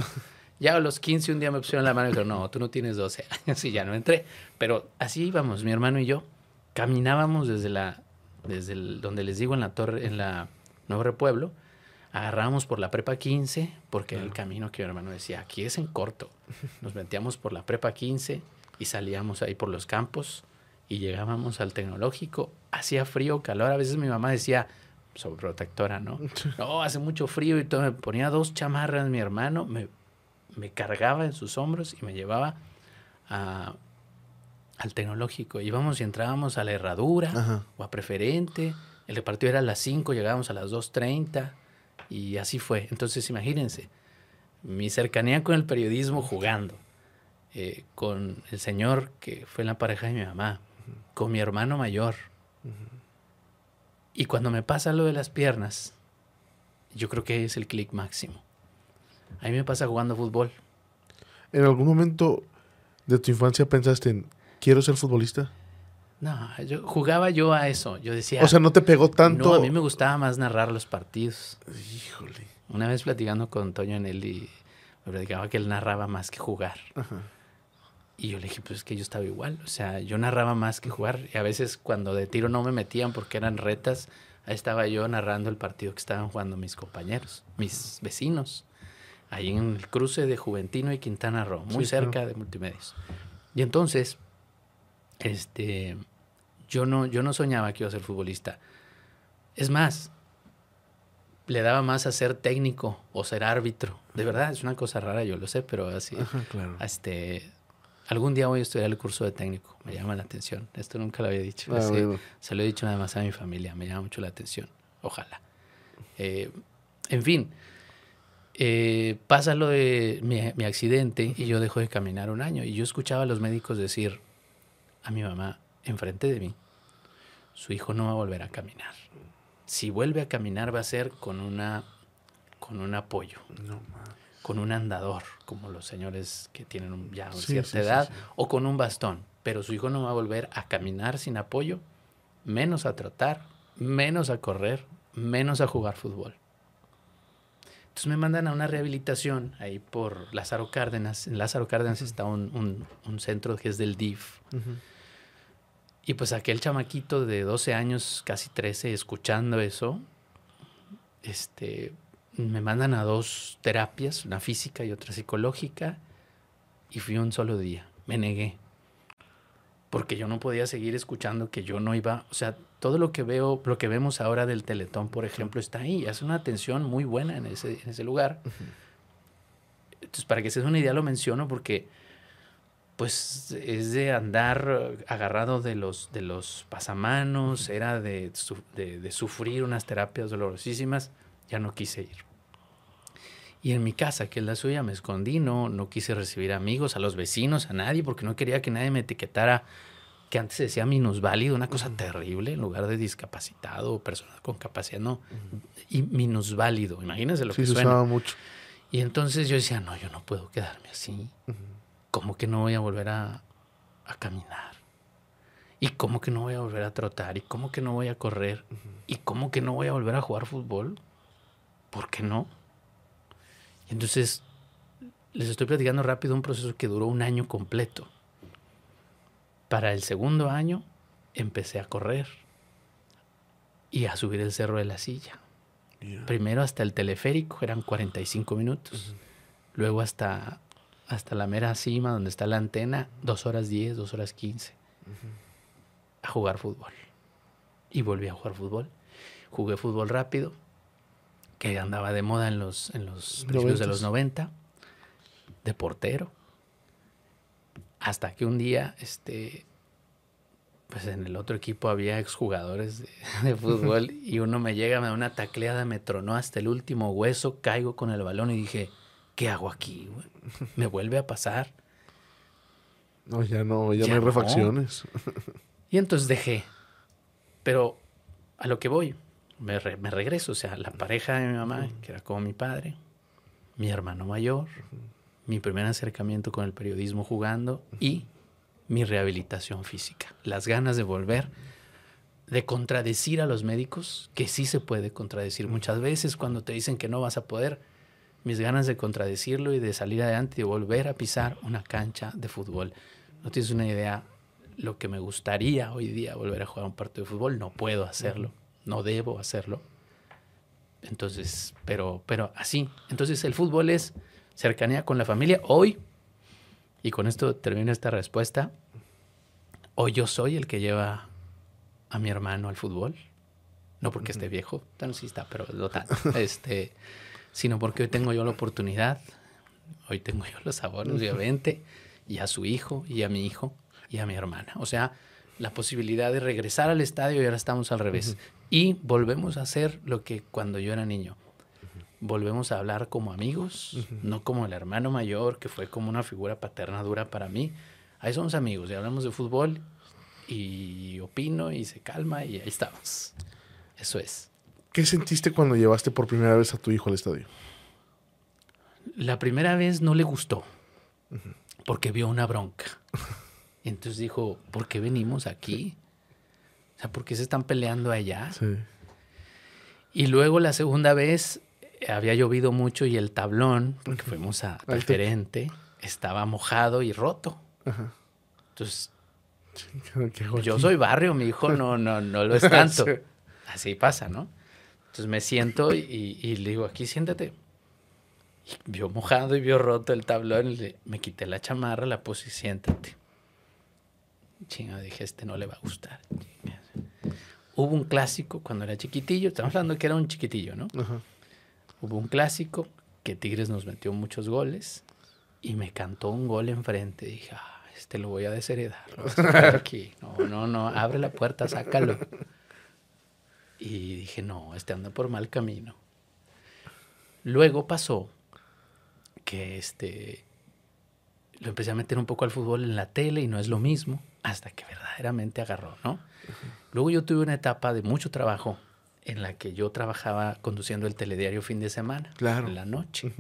Ya a los 15 un día me pusieron la mano y dijeron, no, tú no tienes 12 años y ya no entré. Pero así íbamos, mi hermano y yo, caminábamos desde la, desde donde les digo, en la torre, en la Nuevo Repueblo, agarrábamos por la prepa 15, porque era el camino que mi hermano decía, aquí es en corto. Nos metíamos por la prepa 15 y salíamos ahí por los campos y llegábamos al tecnológico. Hacía frío, calor. A veces mi mamá decía, sobreprotectora, ¿no? No, hace mucho frío y todo. Me ponía dos chamarras mi hermano, me me cargaba en sus hombros y me llevaba al tecnológico. Íbamos y entrábamos a la herradura o a preferente. El repartido era a las 5, llegábamos a las 2.30 y así fue. Entonces imagínense, mi cercanía con el periodismo jugando, eh, con el señor que fue la pareja de mi mamá, con mi hermano mayor. Y cuando me pasa lo de las piernas, yo creo que es el clic máximo. A mí me pasa jugando fútbol.
¿En algún momento de tu infancia pensaste en, quiero ser futbolista?
No, yo jugaba yo a eso. Yo decía.
O sea, no te pegó tanto.
No, a mí me gustaba más narrar los partidos. Híjole. Una vez platicando con Toño en él y me platicaba que él narraba más que jugar. Y yo le dije, pues es que yo estaba igual. O sea, yo narraba más que jugar. Y a veces cuando de tiro no me metían porque eran retas, ahí estaba yo narrando el partido que estaban jugando mis compañeros, mis vecinos ahí en el cruce de Juventino y Quintana Roo, muy cerca de Multimedios. Y entonces, este, yo no, yo no soñaba que iba a ser futbolista. Es más, le daba más a ser técnico o ser árbitro. De verdad, es una cosa rara, yo lo sé, pero así. este, algún día voy a estudiar el curso de técnico, me llama la atención. Esto nunca lo había dicho. Ah, se lo he dicho nada más a mi familia, me llama mucho la atención. Ojalá. Eh, en fin, eh, pasa lo de mi, accidente y yo dejo de caminar un año. Y yo escuchaba a los médicos decir a mi mamá enfrente de mí, su hijo no va a volver a caminar. Si vuelve a caminar va a ser con una con un apoyo, con un andador, como los señores que tienen ya una cierta edad, o con un bastón. Pero su hijo no va a volver a caminar sin apoyo, menos a trotar, menos a correr, menos a jugar fútbol. Entonces me mandan a una rehabilitación ahí por Lázaro Cárdenas. En Lázaro Cárdenas está un, centro que es del DIF. Y pues aquel chamaquito de 12 años, casi 13, escuchando eso, este, me mandan a dos terapias, una física y otra psicológica, y fui un solo día. Me negué. Porque yo no podía seguir escuchando que yo no iba, o sea, todo lo que veo, lo que vemos ahora del Teletón, por ejemplo, está ahí. Hace una atención muy buena en ese, en ese lugar. Entonces, para que se den una idea, lo menciono porque pues es de andar agarrado de los, de los pasamanos, era de, de, sufrir unas terapias dolorosísimas, ya no quise ir. Y en mi casa, que es la suya, me escondí, no, no quise recibir amigos, a los vecinos, a nadie, porque no quería que nadie me etiquetara que antes se decía minusválido, una cosa terrible, en lugar de discapacitado o persona con capacidad, no, y minusválido, imagínense lo que
se
suena.
Usaba mucho.
Y entonces yo decía, no, yo no puedo quedarme así, ¿cómo que no voy a volver a, a, caminar? ¿Y cómo que no voy a volver a trotar? ¿Y cómo que no voy a correr? ¿Y cómo que no voy a volver a jugar fútbol? ¿Por qué no? Y entonces les estoy platicando rápido un proceso que duró un año completo para el segundo año empecé a correr y a subir el cerro de la silla. Primero hasta el teleférico, eran 45 minutos. Luego hasta, hasta la mera cima donde está la antena, dos horas 10, dos horas 15. A jugar fútbol. Y volví a jugar fútbol. Jugué fútbol rápido, que andaba de moda en los, en los principios de los 90, de portero. Hasta que un día, este, pues en el otro equipo había exjugadores de, de fútbol y uno me llega, me da una tacleada, me tronó hasta el último hueso, caigo con el balón y dije, ¿qué hago aquí? güey? ¿Me vuelve a pasar?
No, ya no, ya,
Ya
no hay
no.
refacciones.
Y entonces dejé. Pero a lo que voy, me, re- me regreso. O sea, la pareja de mi mamá, que era como mi padre, mi hermano mayor, mi primer acercamiento con el periodismo jugando y mi rehabilitación física. Las ganas de volver, de contradecir a los médicos, que sí se puede contradecir muchas veces cuando te dicen que no vas a poder. Mis ganas de contradecirlo y de salir adelante y de volver a pisar una cancha de fútbol. No tienes una idea lo que me gustaría hoy día volver a jugar un partido de fútbol. No puedo hacerlo, no debo hacerlo. Entonces, pero, pero así. Entonces el fútbol es cercanía con la familia. Hoy, y con esto termino esta respuesta, hoy yo soy el que lleva a mi hermano al fútbol. No porque esté viejo, tan sí está, pero tanto. este, sino porque hoy tengo yo la oportunidad, hoy tengo yo los sabores, obviamente, y a su hijo, y a mi hijo, y a mi hermana. O sea, la posibilidad de regresar al estadio y ahora estamos al revés. Y volvemos a hacer lo que cuando yo era niño. Volvemos a hablar como amigos, no como el hermano mayor, que fue como una figura paterna dura para mí. Ahí somos amigos y hablamos de fútbol y opino y se calma y ahí estamos. Eso es.
¿Qué sentiste cuando llevaste por primera vez a tu hijo al estadio?
La primera vez no le gustó porque vio una bronca. Entonces dijo, ¿por qué venimos aquí? O sea, ¿por qué se están peleando allá?
Sí.
Y luego la segunda vez eh, había llovido mucho y el tablón, porque fuimos a preferente, estaba mojado y roto.
Ajá.
Entonces,
¿Qué- qué hago
yo soy barrio, mi hijo no, no, no lo es tanto.
Sí.
Así pasa, ¿no? Entonces me siento y, y le digo, aquí siéntate. Y vio mojado y vio roto el tablón. y le- me quité la chamarra, la puse y siéntate. Chinga, dije, este no le va a gustar. Chinga. Hubo un clásico cuando era chiquitillo, estamos hablando que era un chiquitillo, ¿no?
Ajá.
Hubo un clásico que Tigres nos metió muchos goles y me cantó un gol enfrente. Dije, ah, este lo voy a desheredar. a aquí. No, no, no, abre la puerta, sácalo. Y dije, no, este anda por mal camino. Luego pasó que este lo empecé a meter un poco al fútbol en la tele y no es lo mismo hasta que verdaderamente agarró, ¿no? Luego yo tuve una etapa de mucho trabajo en la que yo trabajaba conduciendo el telediario fin de semana,
Claro.
en la noche.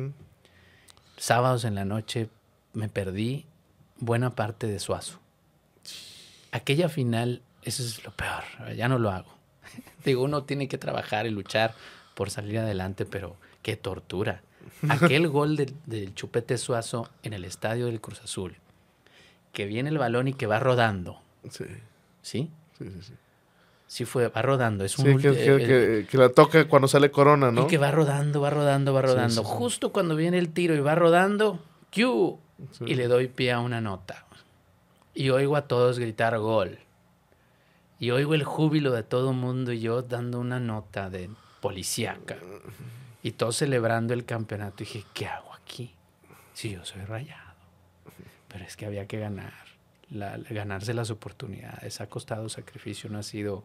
Sábados en la noche me perdí buena parte de Suazo. Aquella final, eso es lo peor, ya no lo hago. Digo, uno tiene que trabajar y luchar por salir adelante, pero qué tortura. Aquel gol del, del Chupete Suazo en el estadio del Cruz Azul, que viene el balón y que va rodando,
Sí,
¿sí?
sí, sí. sí.
Sí fue, va rodando. Es un
Sí, que,
ulti-
que-
el-
que- que la toca cuando sale Corona, ¿no?
y que va rodando, va rodando, va rodando.
sí, sí.
Justo cuando viene el tiro y va rodando, ¡Q! Y le doy pie a una nota. Y oigo a todos gritar gol. Y oigo el júbilo de todo el mundo y yo dando una nota de policíaca. Y todos celebrando el campeonato. Y dije, ¿qué hago aquí? Si yo soy rayado. Pero es que había que ganar. La- ganarse las oportunidades. Ha costado sacrificio, no ha sido...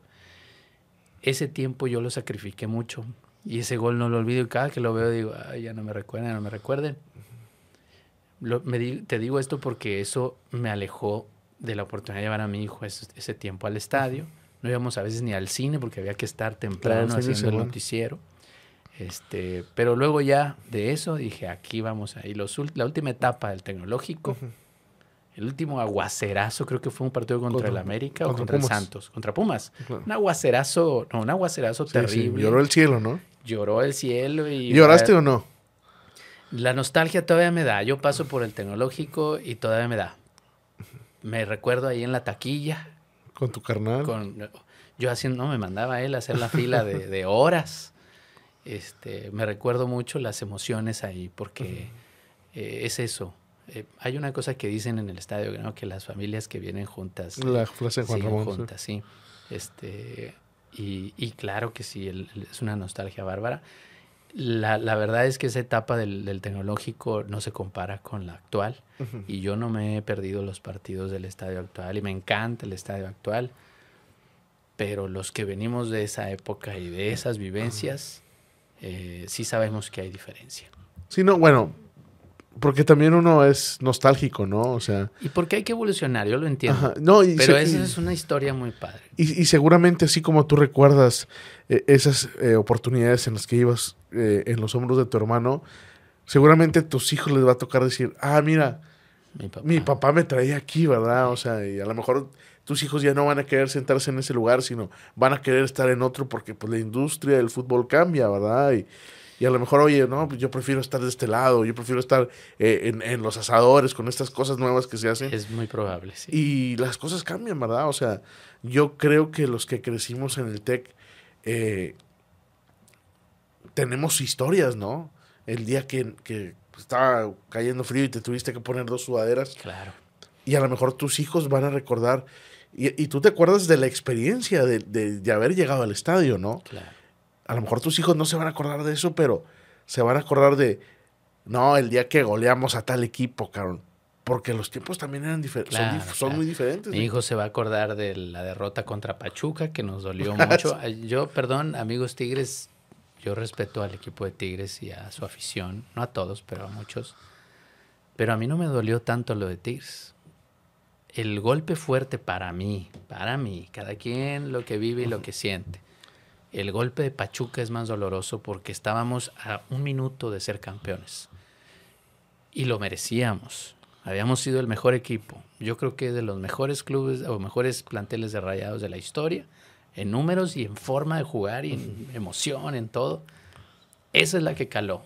Ese tiempo yo lo sacrifiqué mucho. Y ese gol no lo olvido. Y cada que lo veo digo, Ay, ya no me recuerden, no me recuerden. Lo- me di- te digo esto porque eso me alejó de la oportunidad de llevar a mi hijo ese, ese tiempo al estadio. No íbamos a veces ni al cine porque había que estar temprano
de
haciendo el
semana.
noticiero. Este, pero luego ya de eso dije, aquí vamos a ir. Los la última etapa del tecnológico, el último aguacerazo, creo que fue un partido contra,
Contra-
el América o
contra
el. Santos, contra Pumas.
Claro.
Un aguacerazo, no, un aguacerazo
Sí, sí,
terrible.
Lloró el cielo, ¿no?
Lloró el cielo y...
¿Lloraste o no?
La nostalgia todavía me da. Yo paso por el tecnológico y todavía me da. Me recuerdo ahí en la taquilla,
Con tu carnal.
Con, yo haciendo, no, me mandaba él a hacer la fila de, horas. Este, me recuerdo mucho las emociones ahí, porque eh, es eso. Eh, hay una cosa que dicen en el estadio, ¿no? que las familias que vienen juntas.
La frase de Juan Ramón.
Juntas, sí. Este, y, y, claro que sí, es una nostalgia bárbara. La, la, verdad es que esa etapa del, del, tecnológico no se compara con la actual. Y yo no me he perdido los partidos del estadio actual y me encanta el estadio actual. Pero los que venimos de esa época y de esas vivencias, eh, sí sabemos que hay diferencia.
Sí, no, bueno, porque también uno es nostálgico, ¿no? O sea.
Y porque hay que evolucionar, yo lo entiendo. No, pero esa es una historia muy padre.
Y, seguramente, así como tú recuerdas eh, esas eh, oportunidades en las que ibas eh, en los hombros de tu hermano, seguramente a tus hijos les va a tocar decir, ah, mira, mi papá. me traía aquí, ¿verdad? O sea, y a lo mejor tus hijos ya no van a querer sentarse en ese lugar, sino van a querer estar en otro porque pues la industria del fútbol cambia, ¿verdad? Y, y a lo mejor, oye, no, pues yo prefiero estar de este lado, yo prefiero estar eh, en, los asadores con estas cosas nuevas que se hacen.
Es muy probable, sí.
Y las cosas cambian, ¿verdad? O sea, yo creo que los que crecimos en el TEC eh, tenemos historias, ¿no? El día que, que estaba cayendo frío y te tuviste que poner dos sudaderas.
Claro.
Y a lo mejor tus hijos van a recordar, y, tú te acuerdas de la experiencia de, de haber llegado al estadio, ¿no?
Claro
a lo mejor tus hijos no se van a acordar de eso, pero se van a acordar de, no, el día que goleamos a tal equipo, cabrón. Porque los tiempos también eran diferentes, son, muy diferentes.
Mi hijo se va a acordar de la derrota contra Pachuca, que nos dolió mucho. Yo, perdón, amigos Tigres, yo respeto al equipo de Tigres y a su afición, no a todos, pero a muchos. Pero a mí no me dolió tanto lo de Tigres. El golpe fuerte para mí, para mí, cada quien lo que vive y lo que siente el golpe de Pachuca es más doloroso porque estábamos a un minuto de ser campeones. Y lo merecíamos. Habíamos sido el mejor equipo. Yo creo que de los mejores clubes o mejores planteles de rayados de la historia, en números y en forma de jugar y en emoción, en todo. Esa es la que caló.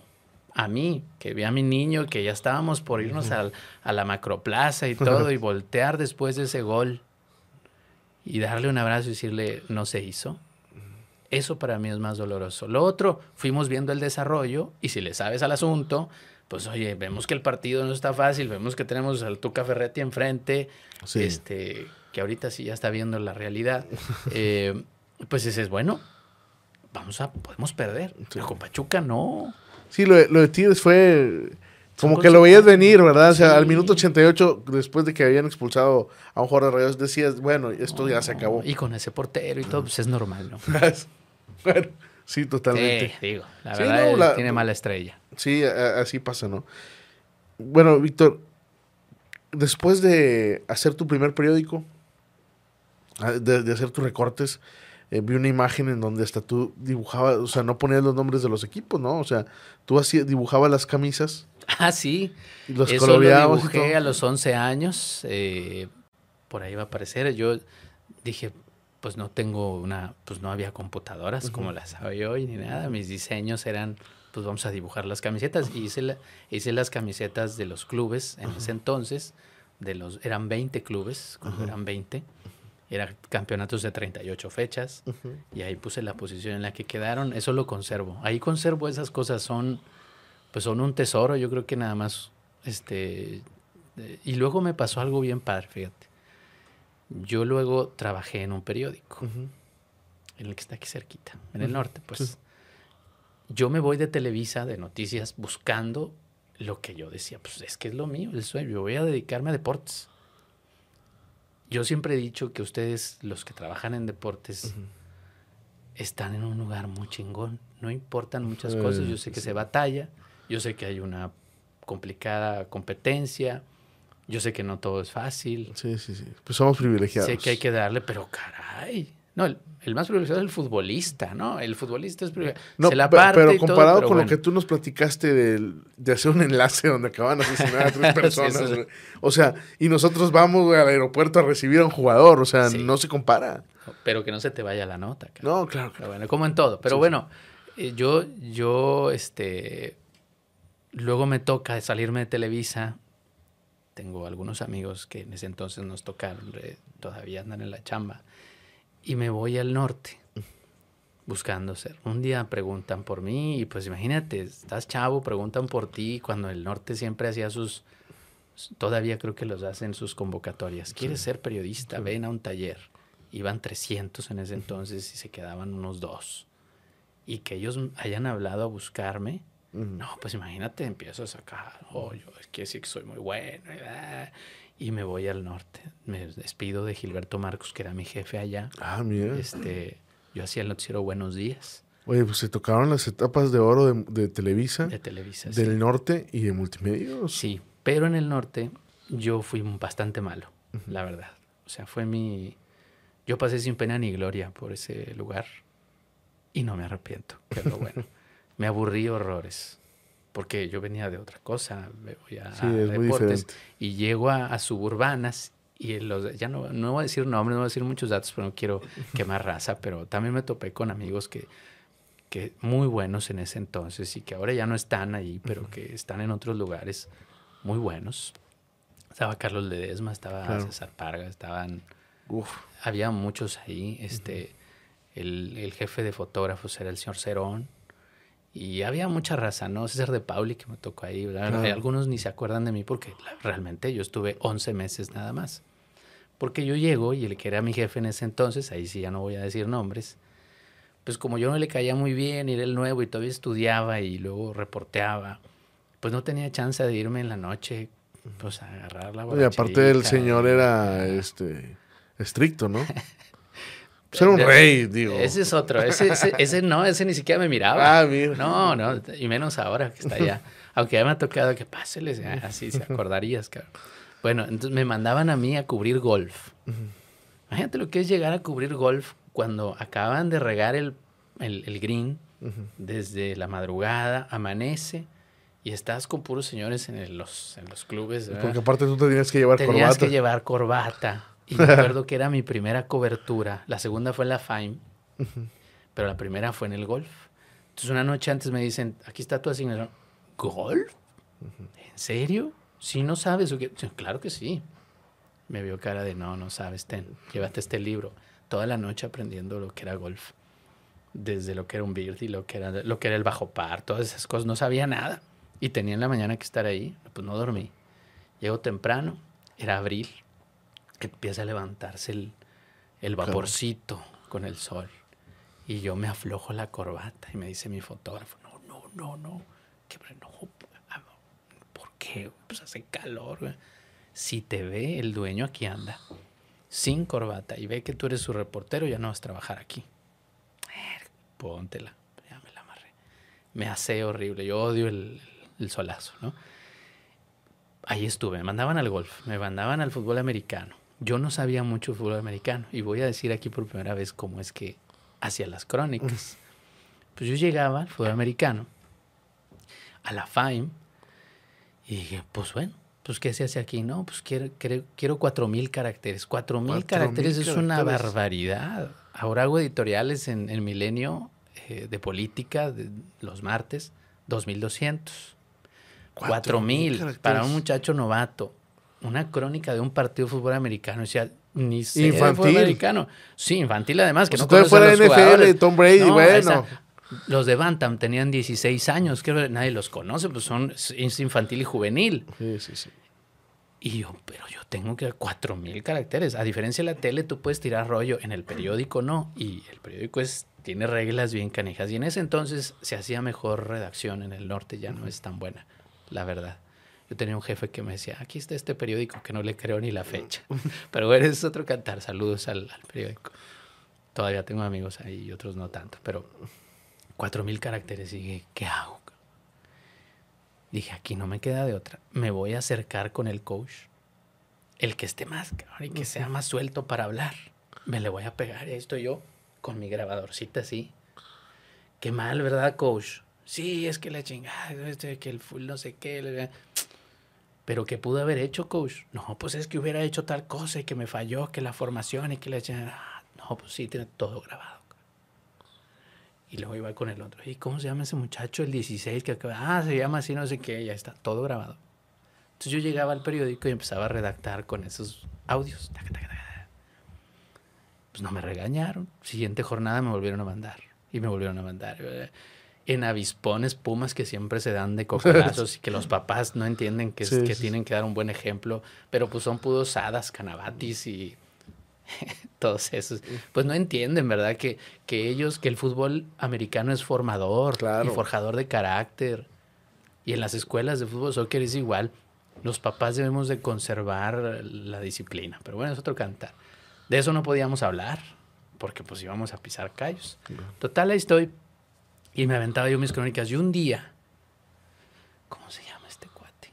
A mí, que vi a mi niño, que ya estábamos por irnos a la macroplaza y todo, y voltear después de ese gol y darle un abrazo y decirle, no se hizo eso para mí es más doloroso. Lo otro, fuimos viendo el desarrollo y si le sabes al asunto, pues oye, vemos que el partido no está fácil, vemos que tenemos al Tuca Ferretti enfrente, este, que ahorita sí ya está viendo la realidad. Eh, pues ese es bueno, vamos a, podemos perder. Pero con Pachuca no.
Sí, lo, lo de Tigres fue como que lo veías venir, ¿verdad? O sea, al minuto 88, después de que habían expulsado a un jugador de Rayos, decías, bueno, esto ya se acabó.
Y con ese portero y todo, pues es normal, ¿no?
Bueno, sí, totalmente.
Sí, digo, la verdad tiene mala estrella.
Sí, así pasa, ¿no? Bueno, Víctor, después de hacer tu primer periódico, de, hacer tus recortes, eh, vi una imagen en donde hasta tú dibujabas, o sea, no ponías los nombres de los equipos, ¿no? O sea, tú así dibujabas las camisas.
Ah, sí. Y los Eso lo dibujé a los 11 años. Eh, por ahí va a aparecer. Yo dije, pues no tengo una, pues no había computadoras como las hay hoy ni nada. Mis diseños eran, pues vamos a dibujar las camisetas. Y hice, hice las camisetas de los clubes en ese entonces. De los, eran 20 clubes, cuando eran 20. Eran campeonatos de 38 fechas. Y ahí puse la posición en la que quedaron. Eso lo conservo. Ahí conservo esas cosas. Son, pues son un tesoro. Yo creo que nada más, este... Y luego me pasó algo bien padre, fíjate yo luego trabajé en un periódico, en el que está aquí cerquita, en el norte, pues. Yo me voy de Televisa, de noticias, buscando lo que yo decía, pues es que es lo mío, el sueño, yo voy a dedicarme a deportes. Yo siempre he dicho que ustedes, los que trabajan en deportes, están en un lugar muy chingón. No importan muchas cosas. Yo sé que se batalla, yo sé que hay una complicada competencia, yo sé que no todo es fácil.
Sí, sí, sí. Pues somos privilegiados.
Sé que hay que darle, pero caray. No, el, más privilegiado es el futbolista, ¿no? El futbolista es privilegiado.
No, Se la parte pero comparado con lo que tú nos platicaste de, de, hacer un enlace donde acaban de asesinar a tres personas. O sea, y nosotros vamos al aeropuerto a recibir a un jugador. O sea, no se compara.
Pero que no se te vaya la nota.
No, claro.
Pero bueno, como en todo. Pero bueno, eh, yo, yo, este. Luego me toca salirme de Televisa tengo algunos amigos que en ese entonces nos tocaron, eh, todavía andan en la chamba, y me voy al norte buscando ser. Un día preguntan por mí y pues imagínate, estás chavo, preguntan por ti cuando el norte siempre hacía sus, todavía creo que los hacen sus convocatorias. ¿Quieres ser periodista? Ven a un taller. Iban 300 en ese entonces y se quedaban unos dos. Y que ellos hayan hablado a buscarme. No, pues imagínate, empiezo a sacar, oh, yo es que sí que soy muy bueno. Y me voy al norte. Me despido de Gilberto Marcos, que era mi jefe allá.
Ah, mira.
Este, yo hacía el noticiero Buenos Días.
Oye, pues se tocaron las etapas de oro de, Televisa.
De Televisa,
Del norte y de multimedios.
Sí, pero en el norte yo fui bastante malo, la verdad. O sea, fue mi... Yo pasé sin pena ni gloria por ese lugar y no me arrepiento. Pero bueno, me aburrí horrores porque yo venía de otra cosa, me voy a,
sí, deportes
y llego a, suburbanas y los, ya no, no voy a decir nombres, no voy a decir muchos datos, pero no quiero quemar raza, pero también me topé con amigos que, que muy buenos en ese entonces y que ahora ya no están ahí, pero que están en otros lugares muy buenos. Estaba Carlos Ledesma, estaba César Parga, estaban... Había muchos ahí. Este, el, el, jefe de fotógrafos era el señor Cerón. Y había mucha raza, ¿no? César de Pauli que me tocó ahí. Algunos ni se acuerdan de mí porque realmente yo estuve 11 meses nada más. Porque yo llego y el que era mi jefe en ese entonces, ahí sí ya no voy a decir nombres, pues como yo no le caía muy bien, era el nuevo y todavía estudiaba y luego reporteaba, pues no tenía chance de irme en la noche, pues a agarrar la
Y aparte el señor era este estricto, ¿no? Era un rey, digo.
Ese es otro, ese, ese, no, ese ni siquiera me miraba.
Ah, mira.
No, no, y menos ahora que está allá. Aunque ya me ha tocado que páseles, así se acordarías, cabrón. Bueno, entonces me mandaban a mí a cubrir golf. Imagínate lo que es llegar a cubrir golf cuando acaban de regar el, el, green desde la madrugada, amanece y estás con puros señores en, los, en los clubes.
Porque aparte tú tenías que llevar
corbata. Tenías que llevar corbata. Y recuerdo que era mi primera cobertura. La segunda fue en la FIME, pero la primera fue en el golf. Entonces una noche antes me dicen, aquí está tu asignación. ¿Golf? ¿En serio? ¿Sí no sabes? O qué? Claro que sí. Me vio cara de, no, no sabes, ten, llévate este libro. Toda la noche aprendiendo lo que era golf. Desde lo que era un birdie, lo que era, lo que era el bajo par, todas esas cosas. No sabía nada. Y tenía en la mañana que estar ahí, pues no dormí. Llego temprano, era abril, empieza a levantarse el, el vaporcito con el sol. Y yo me aflojo la corbata y me dice mi fotógrafo, no, no, no, no, que no, ¿por qué? Pues hace calor. Si te ve el dueño aquí anda, sin corbata, y ve que tú eres su reportero, ya no vas a trabajar aquí. Póntela, ya me la amarré. Me hace horrible, yo odio el, el solazo, ¿no? Ahí estuve, me mandaban al golf, me mandaban al fútbol americano. Yo no sabía mucho fútbol americano y voy a decir aquí por primera vez cómo es que hacía las crónicas. Pues yo llegaba al fútbol americano, a la FIME, y dije, pues bueno, pues ¿qué se hace aquí? No, pues quiero, quiero, cuatro mil caracteres. Cuatro mil caracteres es una barbaridad. Ahora hago editoriales en el Milenio eh, de política de los martes 2200. 4000 para un muchacho novato. Una crónica de un partido de fútbol americano. Sea, ni sé infantil. fútbol americano. Sí, infantil además. Que pues no fuera NFL, Tom Brady, bueno. los de Bantam tenían 16 años, que nadie los conoce, pues son es infantil y juvenil.
Sí, sí, sí.
Y yo, pero yo tengo que 4000 caracteres. A diferencia de la tele, tú puedes tirar rollo, en el periódico no. Y el periódico es tiene reglas bien canijas. Y en ese entonces se hacía mejor redacción en el norte, ya no es tan buena, la verdad. Yo tenía un jefe que me decía, aquí está este periódico que no le creo ni la fecha. Pero bueno, es otro cantar. Saludos al, periódico. Todavía tengo amigos ahí y otros no tanto. Pero cuatro mil caracteres y dije, ¿qué hago? Dije, aquí no me queda de otra. Me voy a acercar con el coach. El que esté más, y que sea más suelto para hablar. Me le voy a pegar. Estoy yo con mi grabadorcita así. Qué mal, ¿verdad, coach? Sí, es que la chingada, este, que el full no sé qué. Pero ¿qué pudo haber hecho, coach? No, pues es que hubiera hecho tal cosa y que me falló, que la formación y que la chingada. No, pues sí, tiene todo grabado. Y luego iba con el otro. ¿Y cómo se llama ese muchacho, el 16 que acaba? Ah, se llama así, no sé qué, ya está, todo grabado. Entonces yo llegaba al periódico y empezaba a redactar con esos audios. Pues no me regañaron. Siguiente jornada me volvieron a mandar. Y me volvieron a mandar. En avispones, pumas que siempre se dan de cocolazos y que los papás no entienden que, que tienen que dar un buen ejemplo. Pero pues son pudos hadas, canabatis y todos esos, pues no entienden, ¿verdad? Que, que ellos, que el fútbol americano es formador y forjador de carácter. Y en las escuelas de fútbol soccer es igual. Los papás debemos de conservar la disciplina. Pero bueno, es otro cantar. De eso no podíamos hablar, porque pues íbamos a pisar callos. Total, ahí estoy. Y me aventaba yo mis crónicas. Y un día, ¿cómo se llama este cuate?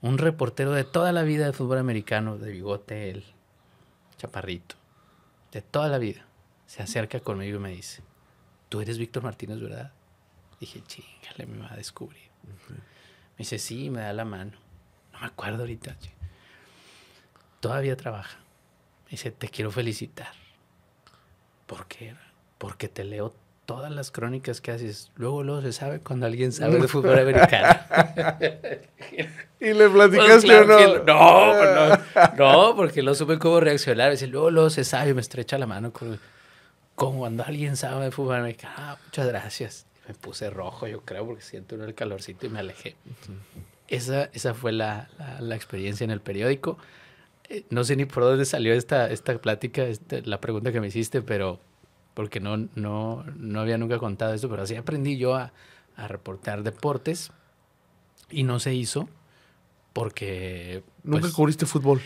Un reportero de toda la vida de fútbol americano, de bigote, él chaparrito, de toda la vida, se acerca conmigo y me dice, tú eres Víctor Martínez, ¿verdad? Dije, chingale, me va a descubrir. Me dice, sí, me da la mano. No me acuerdo ahorita. Todavía trabaja. Me dice, te quiero felicitar. ¿Por qué? Porque te leo todas las crónicas que haces, luego luego se sabe cuando alguien sabe de fútbol americano.
y le platicaste pues no?
no, pues no, no, porque no supe cómo reaccionar. Dice, luego luego se sabe, me estrecha la mano como cuando alguien sabe de fútbol americano. Ah, muchas gracias. Me puse rojo, yo creo, porque siento el calorcito y me alejé. Esa, esa fue la, la, experiencia en el periódico. Eh, no sé ni por dónde salió esta, esta plática, este, la pregunta que me hiciste, pero porque no, no, no había nunca contado esto, pero así aprendí yo a, a reportar deportes y no se hizo porque...
¿Nunca pues, cubriste fútbol?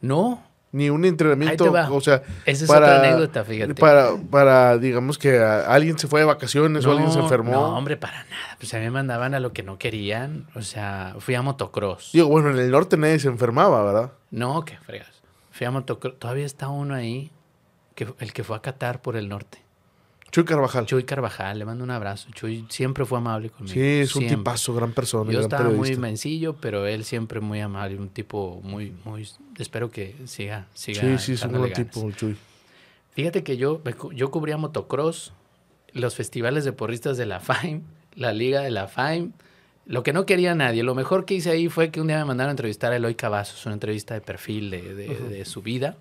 No.
Ni un entrenamiento, o sea...
Esa es para, otra anécdota, fíjate.
Para, para, digamos que alguien se fue de vacaciones o alguien se enfermó.
No, hombre, para nada. Pues a mí me mandaban a lo que no querían. O sea, fui a motocross.
Digo, bueno, en el norte nadie se enfermaba, ¿verdad?
No, qué fregas. Fui a motocross. Todavía está uno ahí el que fue a Qatar por el norte.
Chuy Carvajal.
Chuy Carvajal, le mando un abrazo. Chuy siempre fue amable conmigo.
Sí, es un tipazo, gran persona.
Yo estaba muy mencillo, pero él siempre muy amable, un tipo muy, muy, espero que siga, siga.
Sí, sí, es un buen tipo, Chuy.
Fíjate que yo, yo cubría motocross, los festivales de porristas de la FAIM, la liga de la FAIM, lo que no quería nadie. Lo mejor que hice ahí fue que un día me mandaron a entrevistar a Eloy Cavazos, una entrevista de perfil de, de su vida.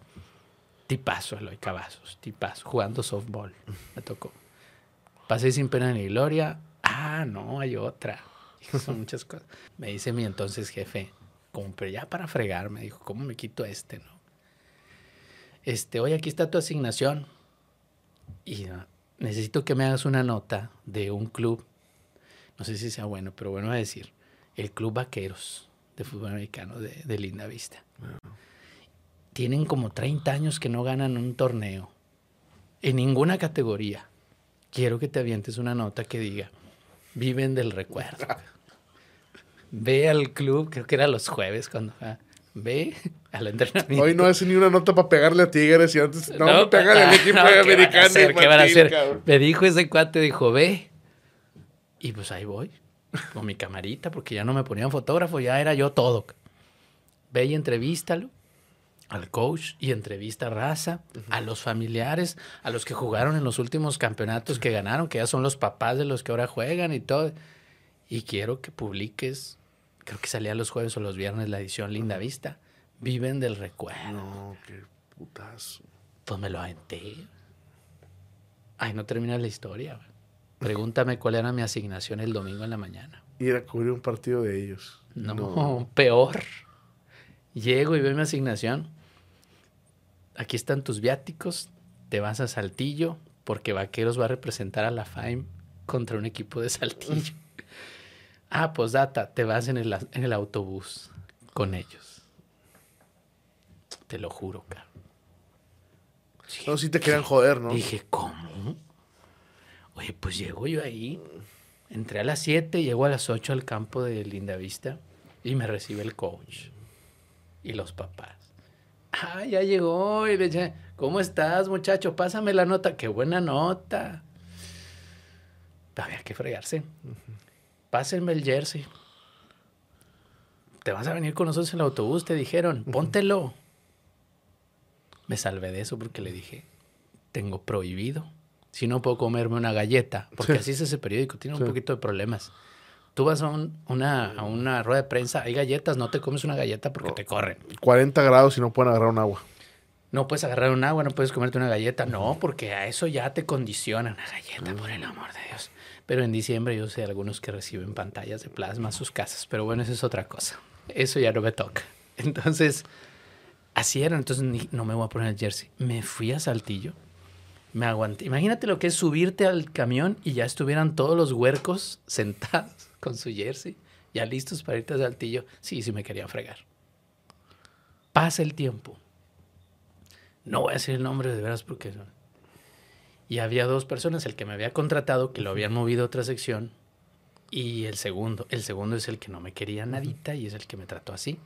Tipazo, Eloy Cavazos, tipazo, jugando softball. Me tocó. Pasé sin pena ni gloria. Ah, no, hay otra. Son muchas cosas. Me dice mi entonces jefe, como, pero ya para fregar, me dijo, ¿cómo me quito este, no? Este, oye, aquí está tu asignación. Y ah, necesito que me hagas una nota de un club. No sé si sea bueno, pero bueno a decir. El Club Vaqueros de fútbol americano de, de Linda Vista tienen como 30 años que no ganan un torneo en ninguna categoría. Quiero que te avientes una nota que diga, viven del recuerdo. Ve al club, creo que era los jueves cuando... ve al entrenamiento.
Hoy no hace ni una nota para pegarle a Tigres y antes... No, no pegarle al equipo americano.
¿Qué van a hacer? Me dijo ese cuate, dijo, ve. Y pues ahí voy, con mi camarita, porque ya no me ponían fotógrafo, ya era yo todo. Ve y entrevístalo al coach y entrevista raza, a los familiares, a los que jugaron en los últimos campeonatos que ganaron, que ya son los papás de los que ahora juegan y todo. Y quiero que publiques, creo que salía los jueves o los viernes la edición Linda Vista. Viven del recuerdo.
No, qué putazo.
Pues me lo aventé. Ay, no termina la historia. Pregúntame cuál era mi asignación el domingo en la mañana.
Ir a cubrir un partido de ellos.
no. peor. Llego y veo mi asignación aquí están tus viáticos, te vas a Saltillo, porque Vaqueros va a representar a la FAIM contra un equipo de Saltillo. ah, pues data, te vas en el, en el autobús con ellos. Te lo juro, cara.
no, si te querían joder, ¿no?
Dije, ¿cómo? Oye, pues llego yo ahí. Entré a las 7, llego a las 8 al campo de Linda Vista y me recibe el coach y los papás. Ah, ya llegó. Y le dije, ¿cómo estás, muchacho? Pásame la nota. Qué buena nota. Había que fregarse. Pásenme el jersey. Te vas a venir con nosotros en el autobús, te dijeron. Póntelo. Me salvé de eso porque le dije, tengo prohibido. Si no puedo comerme una galleta, porque así es ese periódico, tiene un poquito de problemas. Tú vas a, una, a una rueda de prensa, hay galletas, no te comes una galleta porque te corren.
40 grados y no pueden agarrar un agua.
No puedes agarrar un agua, no puedes comerte una galleta. No, porque a eso ya te condiciona una galleta, por el amor de Dios. Pero en diciembre yo sé algunos que reciben pantallas de plasma a sus casas. Pero bueno, eso es otra cosa. Eso ya no me toca. Entonces, así era. Entonces no me voy a poner el jersey. Me fui a Saltillo. Me aguanté. Imagínate lo que es subirte al camión y ya estuvieran todos los huercos sentados con su jersey, ya listos para irte a Saltillo. Sí, sí me querían fregar. Pasa el tiempo. No voy a decir el nombre de veras porque... Y había dos personas, el que me había contratado, que lo habían movido a otra sección, y el segundo. El segundo es el que no me quería nadita y es el que me trató así.